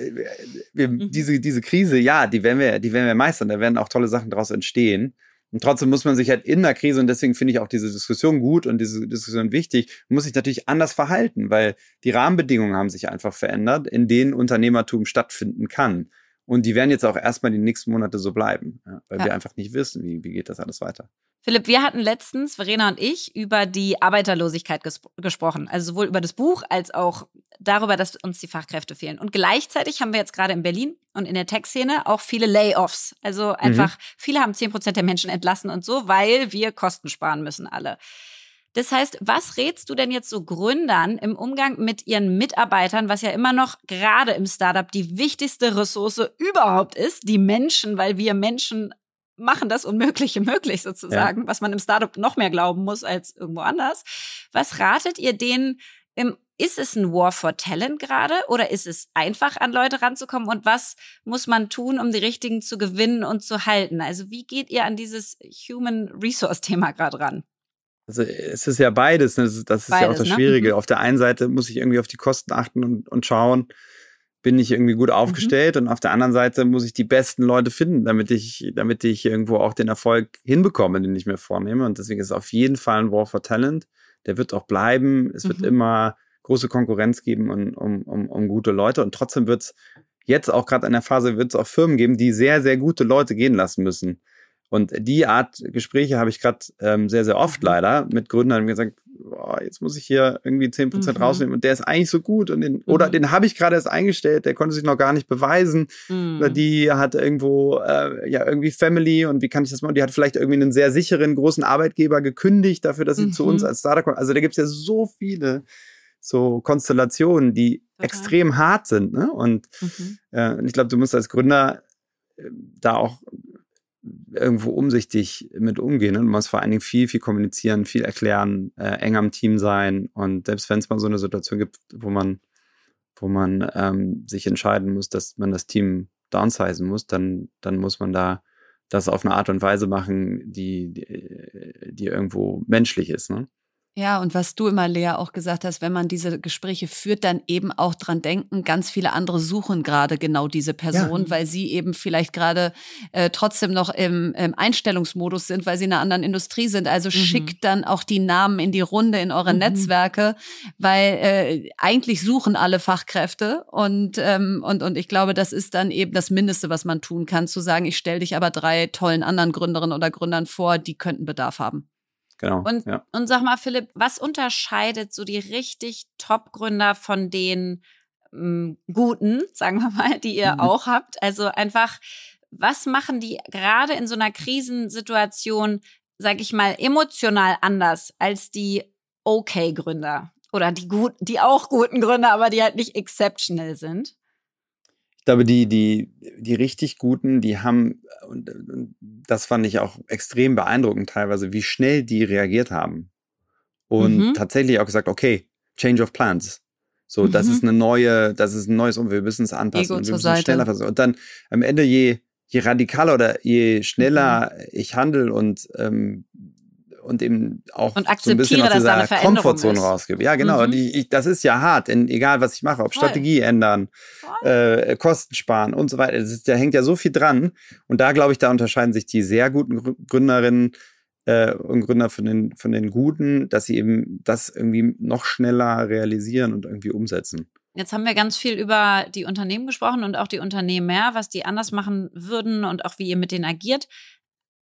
wir, [laughs] mhm. diese, diese Krise, ja, die werden wir, die werden wir meistern. Da werden auch tolle Sachen daraus entstehen. Und trotzdem muss man sich halt in der Krise, und deswegen finde ich auch diese Diskussion gut und diese Diskussion wichtig, muss sich natürlich anders verhalten, weil die Rahmenbedingungen haben sich einfach verändert, in denen Unternehmertum stattfinden kann. Und die werden jetzt auch erstmal die nächsten Monate so bleiben, weil ja. wir einfach nicht wissen, wie, wie geht das alles weiter. Philipp, wir hatten letztens, Verena und ich, über die Arbeiterlosigkeit ges gesprochen. Also sowohl über das Buch als auch darüber, dass uns die Fachkräfte fehlen. Und gleichzeitig haben wir jetzt gerade in Berlin und in der Tech-Szene auch viele Layoffs. Also einfach, mhm. viele haben 10 Prozent der Menschen entlassen und so, weil wir Kosten sparen müssen alle. Das heißt, was rätst du denn jetzt so Gründern im Umgang mit ihren Mitarbeitern, was ja immer noch gerade im Startup die wichtigste Ressource überhaupt ist, die Menschen, weil wir Menschen machen das Unmögliche [laughs] möglich sozusagen, ja. was man im Startup noch mehr glauben muss als irgendwo anders. Was ratet ihr denen im ist es ein War for Talent gerade oder ist es einfach an Leute ranzukommen und was muss man tun, um die richtigen zu gewinnen und zu halten? Also wie geht ihr an dieses Human Resource Thema gerade ran? Also es ist ja beides, ne? das ist, das ist beides, ja auch das ne? Schwierige. Mhm. Auf der einen Seite muss ich irgendwie auf die Kosten achten und, und schauen, bin ich irgendwie gut mhm. aufgestellt mhm. und auf der anderen Seite muss ich die besten Leute finden, damit ich, damit ich irgendwo auch den Erfolg hinbekomme, den ich mir vornehme. Und deswegen ist es auf jeden Fall ein War for Talent. Der wird auch bleiben. Es wird mhm. immer große Konkurrenz geben um, um, um, um gute Leute. Und trotzdem wird es jetzt auch gerade in der Phase wird es auch Firmen geben, die sehr, sehr gute Leute gehen lassen müssen. Und die Art Gespräche habe ich gerade ähm, sehr, sehr oft mhm. leider mit Gründern gesagt, boah, jetzt muss ich hier irgendwie 10% mhm. rausnehmen und der ist eigentlich so gut und den, mhm. oder den habe ich gerade erst eingestellt, der konnte sich noch gar nicht beweisen mhm. oder die hat irgendwo äh, ja irgendwie Family und wie kann ich das machen? Die hat vielleicht irgendwie einen sehr sicheren großen Arbeitgeber gekündigt dafür, dass sie zu uns mhm. als Startup kommt. Also da gibt es ja so viele so Konstellationen, die Total. extrem hart sind. Ne? Und mhm. äh, ich glaube, du musst als Gründer äh, da auch irgendwo umsichtig mit umgehen. Ne? Du musst vor allen Dingen viel, viel kommunizieren, viel erklären, äh, eng am Team sein. Und selbst wenn es mal so eine Situation gibt, wo man, wo man ähm, sich entscheiden muss, dass man das Team downsizen muss, dann, dann muss man da das auf eine Art und Weise machen, die, die, die irgendwo menschlich ist. Ne? Ja, und was du immer, Lea, auch gesagt hast, wenn man diese Gespräche führt, dann eben auch dran denken, ganz viele andere suchen gerade genau diese Person, ja. weil sie eben vielleicht gerade äh, trotzdem noch im, im, Einstellungsmodus sind, weil sie in einer anderen Industrie sind. Also mhm. schickt dann auch die Namen in die Runde in eure mhm. Netzwerke, weil äh, eigentlich suchen alle Fachkräfte und, ähm, und, und ich glaube, das ist dann eben das Mindeste, was man tun kann, zu sagen, ich stelle dich aber drei tollen anderen Gründerinnen oder Gründern vor, die könnten Bedarf haben. Genau. Und, ja. und sag mal, Philipp, was unterscheidet so die richtig Top-Gründer von den ähm, guten, sagen wir mal, die ihr mhm. auch habt? Also einfach, was machen die gerade in so einer Krisensituation, sag ich mal, emotional anders als die Okay-Gründer? Oder die gut, die auch guten Gründer, aber die halt nicht exceptional sind? Ich glaube, die, die, die richtig guten, die haben, und, das fand ich auch extrem beeindruckend teilweise, wie schnell die reagiert haben. Und mhm. tatsächlich auch gesagt, okay, Change of Plans. So, mhm. das ist eine neue, das ist ein neues Umfeld, wir müssen es anpassen Ego und wir müssen Seite. schneller versuchen. Und dann am Ende, je, je radikaler oder je schneller mhm. ich handle und ähm, und eben auch und so ein bisschen aus dieser Komfortzone rausgebe. Ja, genau. Mhm. Die, ich, das ist ja hart, in, egal was ich mache, ob Voll. Strategie ändern, äh, Kosten sparen und so weiter. Ist, da hängt ja so viel dran. Und da glaube ich, da unterscheiden sich die sehr guten Gründerinnen äh, und Gründer von den, von den guten, dass sie eben das irgendwie noch schneller realisieren und irgendwie umsetzen. Jetzt haben wir ganz viel über die Unternehmen gesprochen und auch die Unternehmer, was die anders machen würden und auch wie ihr mit denen agiert.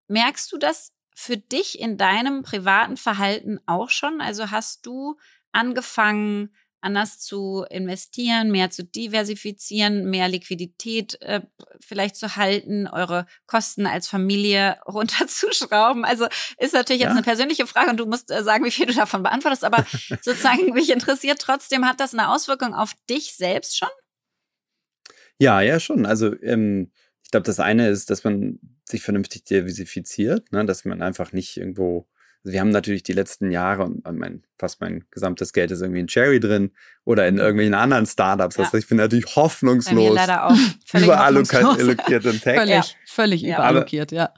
Merkst du das für dich in deinem privaten Verhalten auch schon? Also hast du angefangen, anders zu investieren, mehr zu diversifizieren, mehr Liquidität äh, vielleicht zu halten, eure Kosten als Familie [laughs] runterzuschrauben? Also ist natürlich ja. jetzt eine persönliche Frage und du musst äh, sagen, wie viel du davon beantwortest, aber [laughs] sozusagen mich interessiert trotzdem, hat das eine Auswirkung auf dich selbst schon? Ja, ja, schon. Also ähm, ich glaube, das eine ist, dass man sich vernünftig diversifiziert, ne? dass man einfach nicht irgendwo, also wir haben natürlich die letzten Jahre und mein, fast mein gesamtes Geld ist irgendwie in Cherry drin oder in irgendwelchen anderen Startups. Ja. Also ich bin natürlich hoffnungslos leider auch [laughs] überallokiert in Tech. Völlig, ja. völlig überallokiert, ja.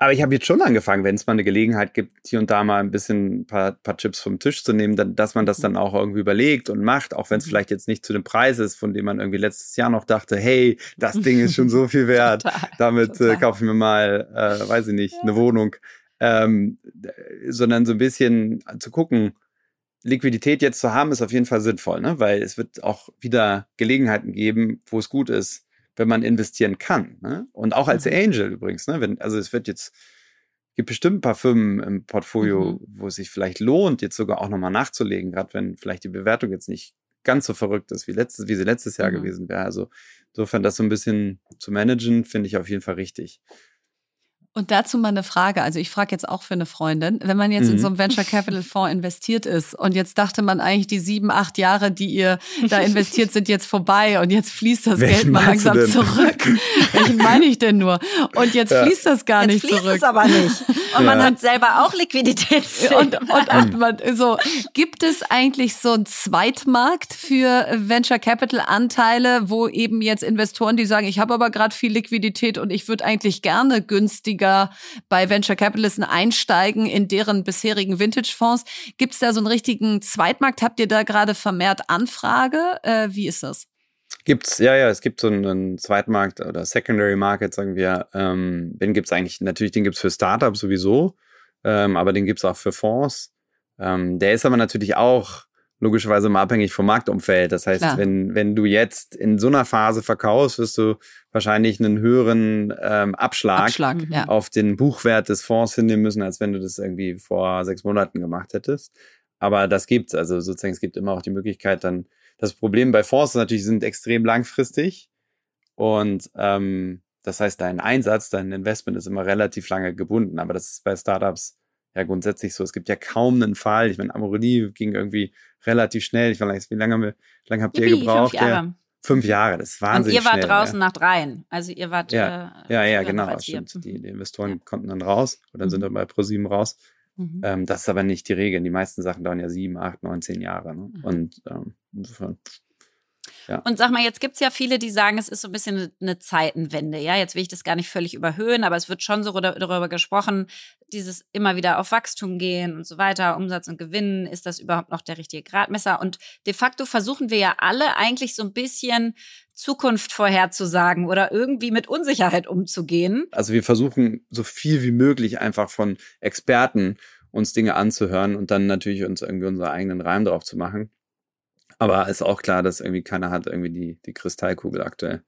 Aber ich habe jetzt schon angefangen, wenn es mal eine Gelegenheit gibt, hier und da mal ein bisschen ein paar, paar Chips vom Tisch zu nehmen, dann, dass man das dann auch irgendwie überlegt und macht, auch wenn es mhm. vielleicht jetzt nicht zu dem Preis ist, von dem man irgendwie letztes Jahr noch dachte, hey, das Ding ist schon so viel [laughs] wert, total, damit äh, total. Äh, kaufe ich mir mal, äh, weiß ich nicht, eine Wohnung. Ähm, sondern so ein bisschen zu gucken, Liquidität jetzt zu haben, ist auf jeden Fall sinnvoll, ne? weil es wird auch wieder Gelegenheiten geben, wo es gut ist, wenn man investieren kann. Ne? Und auch als mhm. Angel übrigens. Ne? Wenn, also es wird jetzt, gibt bestimmt ein paar Firmen im Portfolio, mhm. wo es sich vielleicht lohnt, jetzt sogar auch nochmal nachzulegen, gerade wenn vielleicht die Bewertung jetzt nicht ganz so verrückt ist, wie, letztes, wie sie letztes Jahr mhm. gewesen wäre. Also insofern das so ein bisschen zu managen, finde ich auf jeden Fall richtig. Und dazu mal eine Frage. Also ich frage jetzt auch für eine Freundin, wenn man jetzt mhm. in so einem Venture Capital Fonds investiert ist und jetzt dachte man eigentlich, die sieben, acht Jahre, die ihr da [laughs] investiert, sind jetzt vorbei und jetzt fließt das Welchen Geld mal langsam zurück. Welchen meine ich denn nur? Und jetzt ja. fließt das gar jetzt nicht fließt zurück. Es aber nicht. Und ja. man hat selber auch Liquidität. [laughs] Und, und, und man, so, gibt es eigentlich so einen Zweitmarkt für Venture Capital Anteile, wo eben jetzt Investoren, die sagen, ich habe aber gerade viel Liquidität und ich würde eigentlich gerne günstiger günstiger bei Venture Capitalisten einsteigen in deren bisherigen Vintage-Fonds. Gibt es da so einen richtigen Zweitmarkt? Habt ihr da gerade vermehrt Anfrage? Äh, wie ist das? Gibt's, ja, ja, es gibt so einen Zweitmarkt oder Secondary Market, sagen wir. Ähm, den gibt's eigentlich, natürlich, den gibt's für Startups sowieso, ähm, aber den gibt's auch für Fonds. Ähm, der ist aber natürlich auch logischerweise mal abhängig vom Marktumfeld. Das heißt, wenn, wenn du jetzt in so einer Phase verkaufst, wirst du wahrscheinlich einen höheren ähm, Abschlag, Abschlag ja. auf den Buchwert des Fonds hinnehmen müssen, als wenn du das irgendwie vor sechs Monaten gemacht hättest. Aber das gibt's. Also sozusagen, es gibt immer auch die Möglichkeit dann. Das Problem bei Fonds ist natürlich, sind extrem langfristig. Und ähm, das heißt, dein Einsatz, dein Investment ist immer relativ lange gebunden. Aber das ist bei Startups ja grundsätzlich so. Es gibt ja kaum einen Fall. Ich meine, Amorelie ging irgendwie relativ schnell. Ich weiß wie lange, wie lange habt ihr Yippie, gebraucht? Fünf Jahre. Ja, fünf Jahre, das ist wahnsinnig Und ihr wart schnell, draußen ja. nach dreien. Also ihr wart Ja, äh, ja, ja genau. Stimmt. Die, die, Investoren konnten dann raus oder mhm. sind dann bei ProSieben raus. Mhm. Ähm, das ist aber nicht die Regel. Die meisten Sachen dauern ja sieben, acht, neun, zehn Jahre. Ne? Mhm. Und ähm, insofern ja. Und sag mal, jetzt gibt es ja viele, die sagen, es ist so ein bisschen eine Zeitenwende. Ja, jetzt will ich das gar nicht völlig überhöhen, aber es wird schon so darüber gesprochen, dieses immer wieder auf Wachstum gehen und so weiter, Umsatz und Gewinn, ist das überhaupt noch der richtige Gradmesser? Und de facto versuchen wir ja alle eigentlich so ein bisschen Zukunft vorherzusagen oder irgendwie mit Unsicherheit umzugehen. Also wir versuchen so viel wie möglich einfach von Experten uns Dinge anzuhören und dann natürlich uns irgendwie unseren eigenen Reim drauf zu machen. Aber ist auch klar, dass irgendwie keiner hat irgendwie die, die Kristallkugel aktuell.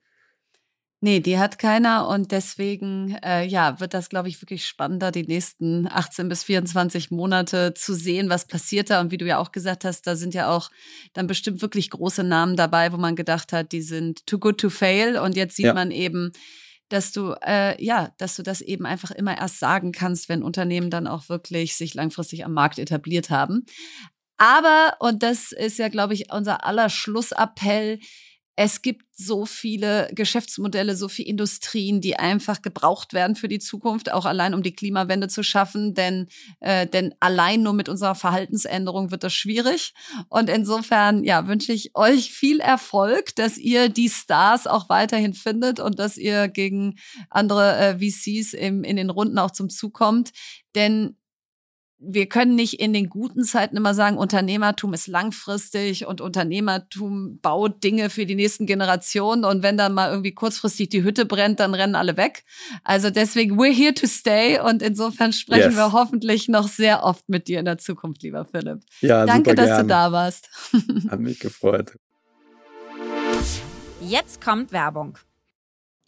Nee, die hat keiner und deswegen äh, ja, wird das, glaube ich, wirklich spannender, die nächsten 18 bis 24 Monate zu sehen, was passiert da. Und wie du ja auch gesagt hast, da sind ja auch dann bestimmt wirklich große Namen dabei, wo man gedacht hat, die sind too good to fail. Und jetzt sieht ja. man eben, dass du äh, ja, dass du das eben einfach immer erst sagen kannst, wenn Unternehmen dann auch wirklich sich langfristig am Markt etabliert haben. Aber, und das ist ja, glaube ich, unser aller Schlussappell, es gibt so viele Geschäftsmodelle, so viele Industrien, die einfach gebraucht werden für die Zukunft, auch allein um die Klimawende zu schaffen. Denn, äh, denn allein nur mit unserer Verhaltensänderung wird das schwierig. Und insofern ja, wünsche ich euch viel Erfolg, dass ihr die Stars auch weiterhin findet und dass ihr gegen andere äh, VCs im, in den Runden auch zum Zug kommt. Denn wir können nicht in den guten Zeiten immer sagen, Unternehmertum ist langfristig und Unternehmertum baut Dinge für die nächsten Generationen. Und wenn dann mal irgendwie kurzfristig die Hütte brennt, dann rennen alle weg. Also deswegen, we're here to stay. Und insofern sprechen yes. wir hoffentlich noch sehr oft mit dir in der Zukunft, lieber Philipp. Ja, Danke, dass gerne. du da warst. Hat mich gefreut. Jetzt kommt Werbung.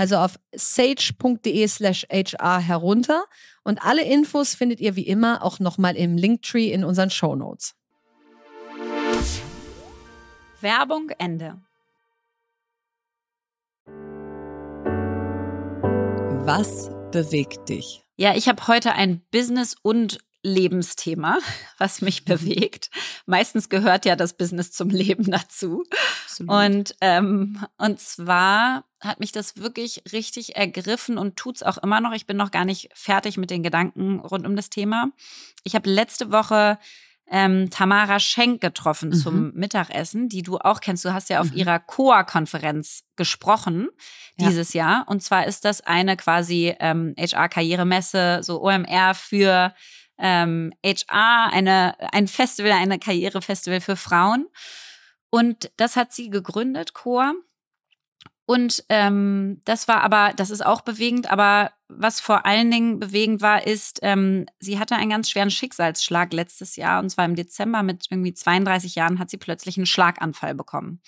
also auf sage.de slash HR herunter. Und alle Infos findet ihr wie immer auch nochmal im Linktree in unseren Show Notes. Werbung Ende. Was bewegt dich? Ja, ich habe heute ein Business- und Lebensthema, [laughs] was mich mhm. bewegt. Meistens gehört ja das Business zum Leben dazu. Absolut. Und, ähm, und zwar hat mich das wirklich richtig ergriffen und tut's auch immer noch. Ich bin noch gar nicht fertig mit den Gedanken rund um das Thema. Ich habe letzte Woche ähm, Tamara Schenk getroffen mhm. zum Mittagessen, die du auch kennst. Du hast ja auf mhm. ihrer COA-Konferenz gesprochen dieses ja. Jahr. Und zwar ist das eine quasi ähm, HR-Karrieremesse, so OMR für ähm, HR, eine, ein Festival, eine Karrierefestival für Frauen. Und das hat sie gegründet, Chor. Und ähm, das war aber, das ist auch bewegend, aber was vor allen Dingen bewegend war, ist, ähm, sie hatte einen ganz schweren Schicksalsschlag letztes Jahr und zwar im Dezember mit irgendwie 32 Jahren hat sie plötzlich einen Schlaganfall bekommen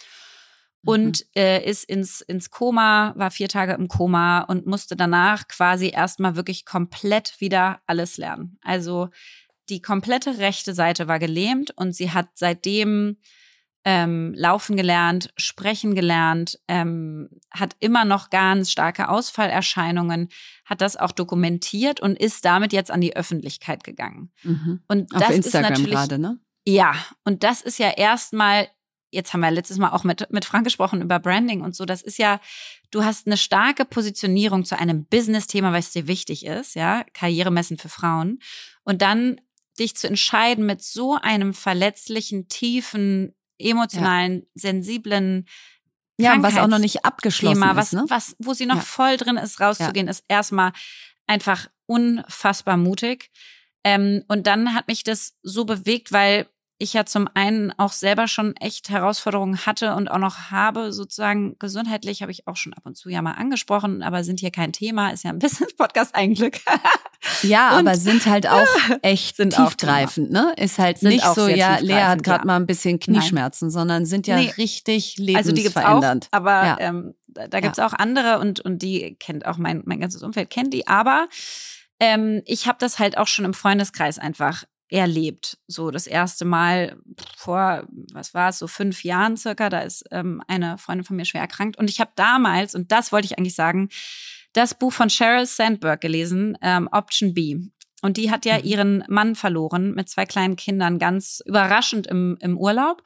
und mhm. äh, ist ins, ins Koma, war vier Tage im Koma und musste danach quasi erstmal wirklich komplett wieder alles lernen. Also die komplette rechte Seite war gelähmt und sie hat seitdem ähm, laufen gelernt, sprechen gelernt, ähm, hat immer noch ganz starke Ausfallerscheinungen, hat das auch dokumentiert und ist damit jetzt an die Öffentlichkeit gegangen. Mhm. Und Auf das Instagram ist natürlich gerade, ne? Ja, und das ist ja erstmal jetzt haben wir letztes Mal auch mit, mit Frank gesprochen über Branding und so. Das ist ja, du hast eine starke Positionierung zu einem Business-Thema, was dir wichtig ist, ja, Karrieremessen für Frauen. Und dann dich zu entscheiden mit so einem verletzlichen, tiefen, emotionalen, ja. sensiblen ja, was auch noch nicht abgeschlossen Thema, was, ist, ne? was, wo sie noch ja. voll drin ist, rauszugehen, ist erstmal einfach unfassbar mutig. Ähm, und dann hat mich das so bewegt, weil ich ja zum einen auch selber schon echt Herausforderungen hatte und auch noch habe, sozusagen gesundheitlich, habe ich auch schon ab und zu ja mal angesprochen, aber sind hier kein Thema, ist ja ein Business-Podcast [laughs] ein Glück. ja, und, aber sind halt [laughs] auch echt sind tiefgreifend, ne? Ist halt nicht so, ja, Lea hat gerade ja. mal ein bisschen Knieschmerzen, Nein. sondern sind ja nee. richtig lebensverändernd. Also die auch, aber ja. ähm, da gibt's auch andere und, und die kennt auch mein, mein ganzes Umfeld, kennt die, aber ähm, ich habe das halt auch schon im Freundeskreis einfach erlebt. So das erste Mal vor, was war es, so fünf Jahren circa, da ist ähm, eine Freundin von mir schwer erkrankt. Und ich habe damals, und das wollte ich eigentlich sagen, das Buch von Sheryl Sandberg gelesen, ähm, Option B. Und die hat ja mhm. ihren Mann verloren mit zwei kleinen Kindern, ganz überraschend im, im Urlaub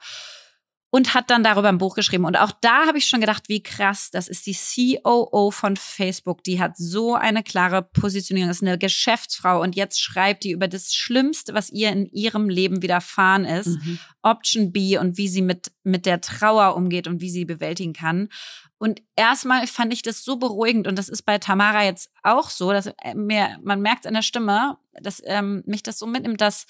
und hat dann darüber ein Buch geschrieben. Und auch da habe ich schon gedacht, wie krass, das ist die COO von Facebook. Die hat so eine klare Positionierung, das ist eine Geschäftsfrau und jetzt schreibt die über das Schlimmste, was ihr in ihrem Leben widerfahren ist, mhm. Option B und wie sie mit, mit der Trauer umgeht und wie sie bewältigen kann. Und erstmal fand ich das so beruhigend und das ist bei Tamara jetzt auch so, dass äh, mir, man merkt an der Stimme, dass ähm, mich das so mitnimmt, dass,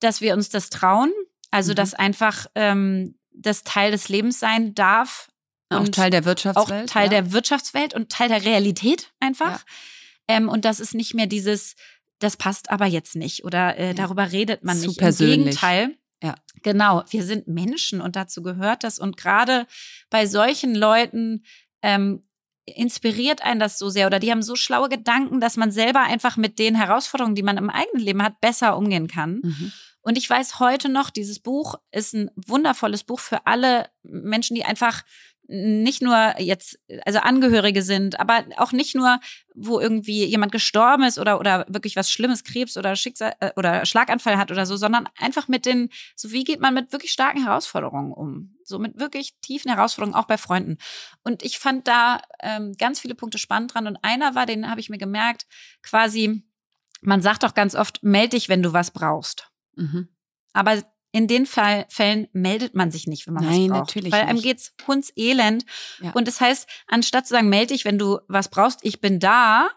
dass wir uns das trauen. Also, mhm. dass einfach ähm, das Teil des Lebens sein darf. Auch Teil der Wirtschaftswelt. Auch Teil ja. der Wirtschaftswelt und Teil der Realität einfach. Ja. Ähm, und das ist nicht mehr dieses, das passt aber jetzt nicht oder äh, darüber redet man Zu nicht. Persönlich. Im Gegenteil. Ja. Genau, wir sind Menschen und dazu gehört das. Und gerade bei solchen Leuten ähm, inspiriert einen das so sehr oder die haben so schlaue Gedanken, dass man selber einfach mit den Herausforderungen, die man im eigenen Leben hat, besser umgehen kann. Mhm. Und ich weiß heute noch, dieses Buch ist ein wundervolles Buch für alle Menschen, die einfach nicht nur jetzt, also Angehörige sind, aber auch nicht nur, wo irgendwie jemand gestorben ist oder, oder wirklich was Schlimmes, Krebs oder Schicksal äh, oder Schlaganfall hat oder so, sondern einfach mit den, so wie geht man mit wirklich starken Herausforderungen um? So mit wirklich tiefen Herausforderungen, auch bei Freunden. Und ich fand da ähm, ganz viele Punkte spannend dran. Und einer war, den habe ich mir gemerkt, quasi, man sagt doch ganz oft, melde dich, wenn du was brauchst. Mhm. Aber in den Fall, Fällen meldet man sich nicht, wenn man Nein, was braucht. Natürlich weil einem geht's hundselend. Ja. Und das heißt, anstatt zu sagen, melde dich, wenn du was brauchst, ich bin da,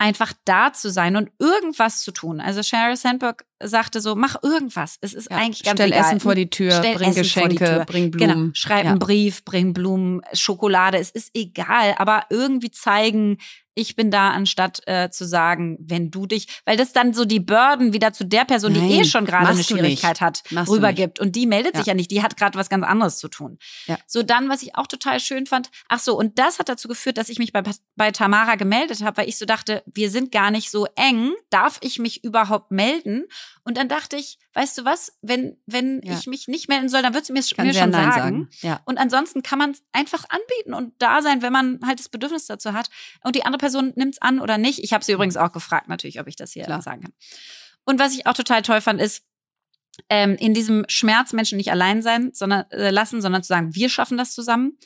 einfach da zu sein und irgendwas zu tun. Also Sheryl Sandberg sagte so, mach irgendwas. Es ist ja, eigentlich ganz stell egal. Essen vor die Tür, stell bring Essen Geschenke, bring genau, Blumen. Genau, schreib ja. einen Brief, bring Blumen, Schokolade. Es ist egal, aber irgendwie zeigen, ich bin da, anstatt äh, zu sagen, wenn du dich, weil das dann so die Burden wieder zu der Person, Nein, die eh schon gerade eine Schwierigkeit hat, machst rübergibt. Und die meldet ja. sich ja nicht, die hat gerade was ganz anderes zu tun. Ja. So dann, was ich auch total schön fand, ach so, und das hat dazu geführt, dass ich mich bei, bei Tamara gemeldet habe, weil ich so dachte, wir sind gar nicht so eng, darf ich mich überhaupt melden? Und dann dachte ich, weißt du was, wenn, wenn ja. ich mich nicht melden soll, dann wird sie mir, mir schon sagen. sagen. Ja. Und ansonsten kann man es einfach anbieten und da sein, wenn man halt das Bedürfnis dazu hat. Und die andere Person nimmt es an oder nicht. Ich habe sie übrigens auch gefragt, natürlich, ob ich das hier Klar. sagen kann. Und was ich auch total toll fand, ist, ähm, in diesem Schmerz Menschen nicht allein sein, sondern äh, lassen, sondern zu sagen, wir schaffen das zusammen.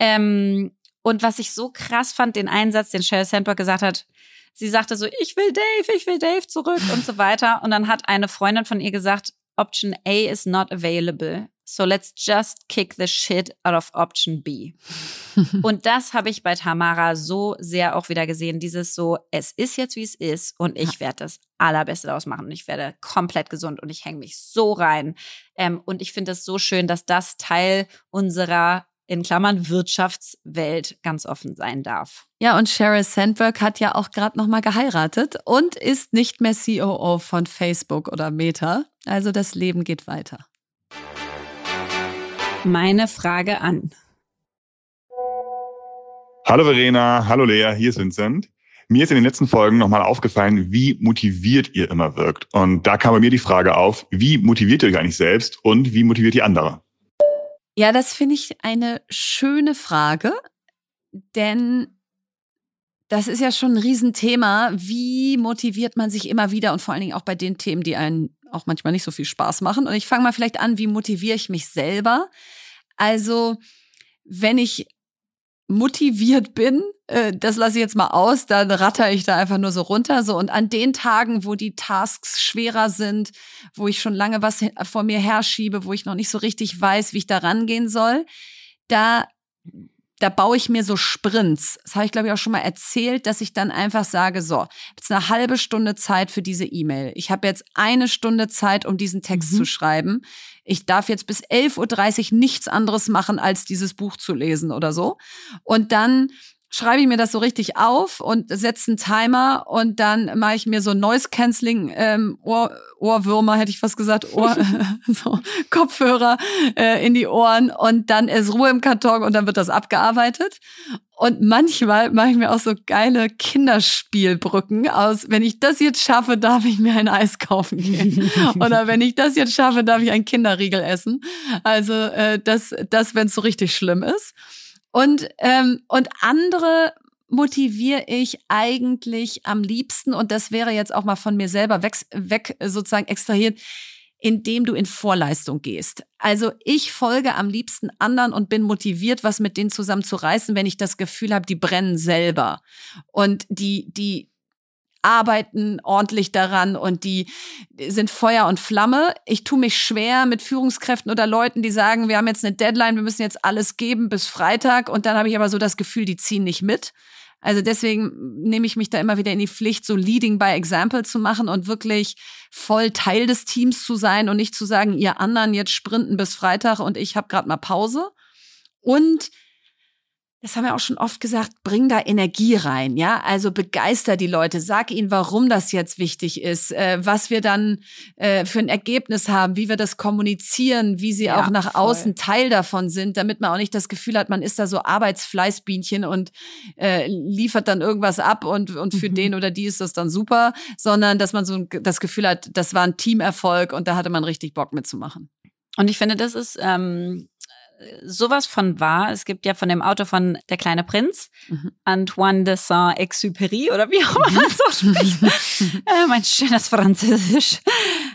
Ähm, und was ich so krass fand, den Einsatz, den Sheryl Sandberg gesagt hat, sie sagte so, ich will Dave, ich will Dave zurück und so weiter. Und dann hat eine Freundin von ihr gesagt, Option A is not available. So let's just kick the shit out of Option B. [laughs] und das habe ich bei Tamara so sehr auch wieder gesehen. Dieses so, es ist jetzt wie es ist und ich werde das allerbeste daraus machen und ich werde komplett gesund und ich hänge mich so rein. Ähm, und ich finde es so schön, dass das Teil unserer in Klammern Wirtschaftswelt ganz offen sein darf. Ja, und Sheryl Sandberg hat ja auch gerade noch mal geheiratet und ist nicht mehr COO von Facebook oder Meta. Also das Leben geht weiter. Meine Frage an. Hallo Verena, hallo Lea, hier ist Vincent. Mir ist in den letzten Folgen nochmal aufgefallen, wie motiviert ihr immer wirkt. Und da kam bei mir die Frage auf, wie motiviert ihr euch eigentlich selbst und wie motiviert ihr andere? Ja, das finde ich eine schöne Frage, denn das ist ja schon ein Riesenthema. Wie motiviert man sich immer wieder und vor allen Dingen auch bei den Themen, die einen auch manchmal nicht so viel Spaß machen? Und ich fange mal vielleicht an, wie motiviere ich mich selber? Also, wenn ich motiviert bin, äh, das lasse ich jetzt mal aus, dann ratter ich da einfach nur so runter. So und an den Tagen, wo die Tasks schwerer sind, wo ich schon lange was vor mir herschiebe, wo ich noch nicht so richtig weiß, wie ich da rangehen soll, da da baue ich mir so Sprints. Das habe ich, glaube ich, auch schon mal erzählt, dass ich dann einfach sage, so, jetzt eine halbe Stunde Zeit für diese E-Mail. Ich habe jetzt eine Stunde Zeit, um diesen Text mhm. zu schreiben. Ich darf jetzt bis 11.30 Uhr nichts anderes machen, als dieses Buch zu lesen oder so. Und dann schreibe ich mir das so richtig auf und setze einen Timer und dann mache ich mir so Noise Cancelling ähm, Ohr, Ohrwürmer hätte ich fast gesagt Ohr, [laughs] [laughs] so Kopfhörer äh, in die Ohren und dann ist Ruhe im Karton und dann wird das abgearbeitet und manchmal mache ich mir auch so geile Kinderspielbrücken aus. Wenn ich das jetzt schaffe, darf ich mir ein Eis kaufen gehen. [laughs] Oder wenn ich das jetzt schaffe, darf ich ein Kinderriegel essen. Also äh, das, das wenn es so richtig schlimm ist. Und, ähm, und andere motiviere ich eigentlich am liebsten, und das wäre jetzt auch mal von mir selber weg, weg sozusagen extrahiert, indem du in Vorleistung gehst. Also ich folge am liebsten anderen und bin motiviert, was mit denen zusammen zu reißen, wenn ich das Gefühl habe, die brennen selber. Und die, die, arbeiten ordentlich daran und die sind Feuer und Flamme. Ich tue mich schwer mit Führungskräften oder Leuten, die sagen, wir haben jetzt eine Deadline, wir müssen jetzt alles geben bis Freitag und dann habe ich aber so das Gefühl, die ziehen nicht mit. Also deswegen nehme ich mich da immer wieder in die Pflicht, so Leading by Example zu machen und wirklich voll Teil des Teams zu sein und nicht zu sagen, ihr anderen jetzt sprinten bis Freitag und ich habe gerade mal Pause. Und das haben wir auch schon oft gesagt, bring da Energie rein, ja? Also begeister die Leute, sag ihnen, warum das jetzt wichtig ist, äh, was wir dann äh, für ein Ergebnis haben, wie wir das kommunizieren, wie sie ja, auch nach voll. außen Teil davon sind, damit man auch nicht das Gefühl hat, man ist da so Arbeitsfleißbienchen und äh, liefert dann irgendwas ab und, und für mhm. den oder die ist das dann super, sondern dass man so das Gefühl hat, das war ein Teamerfolg und da hatte man richtig Bock mitzumachen. Und ich finde, das ist ähm, sowas von wahr. Es gibt ja von dem Autor von Der kleine Prinz, mhm. Antoine de Saint-Exupéry oder wie auch immer man so spricht. [laughs] äh, mein schönes Französisch.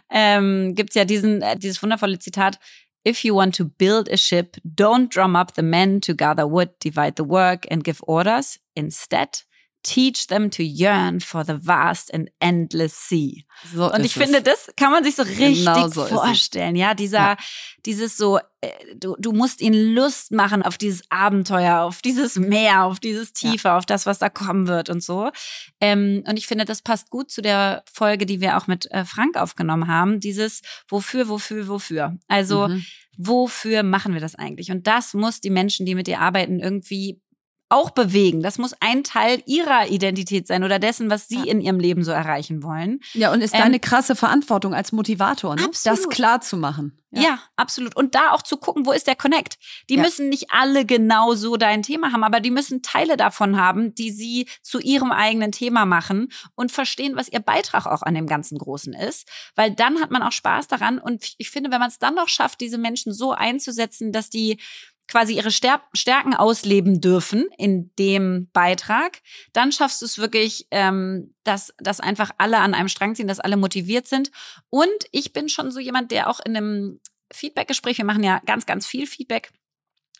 Ähm, gibt es ja diesen, äh, dieses wundervolle Zitat. If you want to build a ship, don't drum up the men to gather wood, divide the work and give orders. Instead, teach them to yearn for the vast and endless sea. So und ich finde, das kann man sich so richtig genau so vorstellen. Ja, dieser, ja. dieses so, äh, du, du musst ihnen Lust machen auf dieses Abenteuer, auf dieses Meer, auf dieses Tiefe, ja. auf das, was da kommen wird und so. Ähm, und ich finde, das passt gut zu der Folge, die wir auch mit äh, Frank aufgenommen haben. Dieses Wofür, wofür, wofür. Also, mhm. wofür machen wir das eigentlich? Und das muss die Menschen, die mit dir arbeiten, irgendwie auch bewegen. Das muss ein Teil ihrer Identität sein oder dessen, was sie ja. in ihrem Leben so erreichen wollen. Ja, und ist ähm, deine krasse Verantwortung als Motivator, ne? das klar zu machen. Ja. ja. absolut. Und da auch zu gucken, wo ist der Connect? Die ja. müssen nicht alle genau so dein Thema haben, aber die müssen Teile davon haben, die sie zu ihrem eigenen Thema machen und verstehen, was ihr Beitrag auch an dem ganzen Großen ist. Weil dann hat man auch Spaß daran. Und ich finde, wenn man es dann noch schafft, diese Menschen so einzusetzen, dass die quasi ihre Stärken ausleben dürfen in dem Beitrag, dann schaffst du es wirklich, ähm, dass, dass einfach alle an einem Strang ziehen, dass alle motiviert sind. Und ich bin schon so jemand, der auch in einem Feedback-Gespräch, wir machen ja ganz, ganz viel Feedback,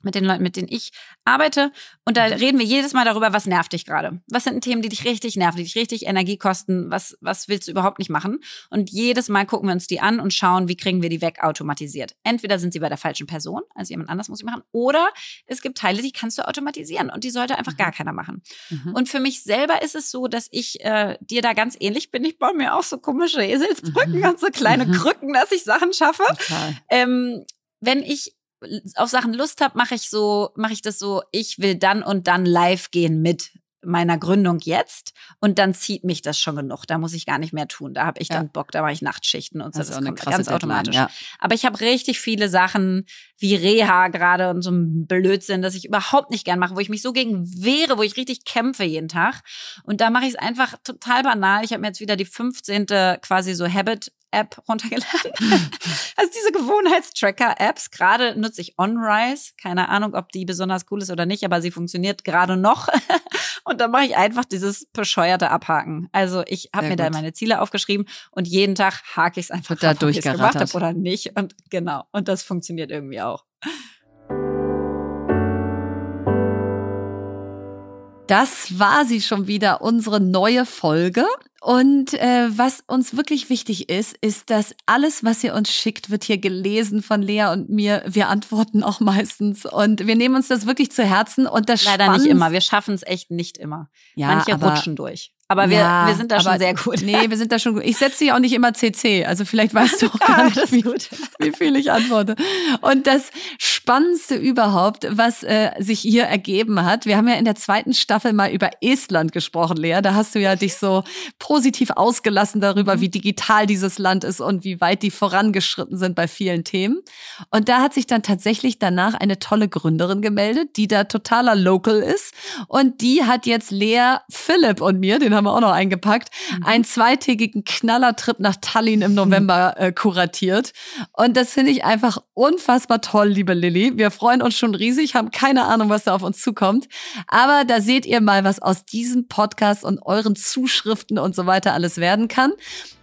mit den Leuten, mit denen ich arbeite. Und da mhm. reden wir jedes Mal darüber, was nervt dich gerade? Was sind Themen, die dich richtig nerven, die dich richtig Energie kosten? Was, was willst du überhaupt nicht machen? Und jedes Mal gucken wir uns die an und schauen, wie kriegen wir die weg automatisiert. Entweder sind sie bei der falschen Person, also jemand anders muss sie machen, oder es gibt Teile, die kannst du automatisieren und die sollte einfach mhm. gar keiner machen. Mhm. Und für mich selber ist es so, dass ich äh, dir da ganz ähnlich bin. Ich baue mir auch so komische Eselsbrücken mhm. und so kleine mhm. Krücken, dass ich Sachen schaffe. Ähm, wenn ich auf Sachen Lust habe, mache ich so, mache ich das so, ich will dann und dann live gehen mit meiner Gründung jetzt und dann zieht mich das schon genug. Da muss ich gar nicht mehr tun. Da habe ich ja. dann Bock, da mache ich Nachtschichten und so. Das, das kommt ganz automatisch. Ja. Aber ich habe richtig viele Sachen wie Reha gerade und so ein Blödsinn, das ich überhaupt nicht gern mache, wo ich mich so gegen wehre, wo ich richtig kämpfe jeden Tag. Und da mache ich es einfach total banal. Ich habe mir jetzt wieder die 15. quasi so Habit App runtergeladen. [laughs] also diese Gewohnheitstracker-Apps. Gerade nutze ich OnRise. Keine Ahnung, ob die besonders cool ist oder nicht, aber sie funktioniert gerade noch. [laughs] und dann mache ich einfach dieses bescheuerte Abhaken. Also ich habe mir gut. da meine Ziele aufgeschrieben und jeden Tag hake ich es einfach da durchgerattert. Gemacht oder nicht. Und genau. Und das funktioniert irgendwie auch. Das war sie schon wieder, unsere neue Folge. Und äh, was uns wirklich wichtig ist, ist, dass alles, was ihr uns schickt, wird hier gelesen von Lea und mir. Wir antworten auch [laughs] meistens und wir nehmen uns das wirklich zu Herzen. Und das leider nicht immer. Wir schaffen es echt nicht immer. Ja, Manche rutschen durch. Aber wir, ja, wir sind da schon sehr gut. Nee, wir sind da schon gut. Ich setze dich auch nicht immer CC. Also vielleicht weißt du [laughs] auch gar nicht, wie, [laughs] wie viel ich antworte. Und das Spannendste überhaupt, was äh, sich hier ergeben hat, wir haben ja in der zweiten Staffel mal über Estland gesprochen, Lea. Da hast du ja dich so positiv ausgelassen darüber, mhm. wie digital dieses Land ist und wie weit die vorangeschritten sind bei vielen Themen. Und da hat sich dann tatsächlich danach eine tolle Gründerin gemeldet, die da totaler Local ist. Und die hat jetzt Lea, Philipp und mir, den haben wir auch noch eingepackt, mhm. einen zweitägigen Knallertrip nach Tallinn im November äh, kuratiert. Und das finde ich einfach unfassbar toll, liebe Lilly. Wir freuen uns schon riesig, haben keine Ahnung, was da auf uns zukommt. Aber da seht ihr mal, was aus diesem Podcast und euren Zuschriften und so weiter alles werden kann.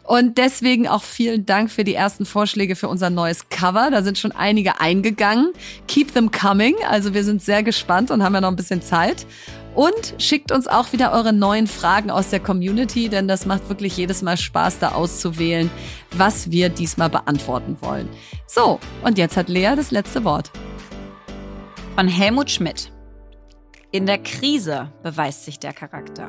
Und deswegen auch vielen Dank für die ersten Vorschläge für unser neues Cover. Da sind schon einige eingegangen. Keep them coming. Also wir sind sehr gespannt und haben ja noch ein bisschen Zeit. Und schickt uns auch wieder eure neuen Fragen aus der Community, denn das macht wirklich jedes Mal Spaß, da auszuwählen, was wir diesmal beantworten wollen. So, und jetzt hat Lea das letzte Wort. Von Helmut Schmidt. In der Krise beweist sich der Charakter.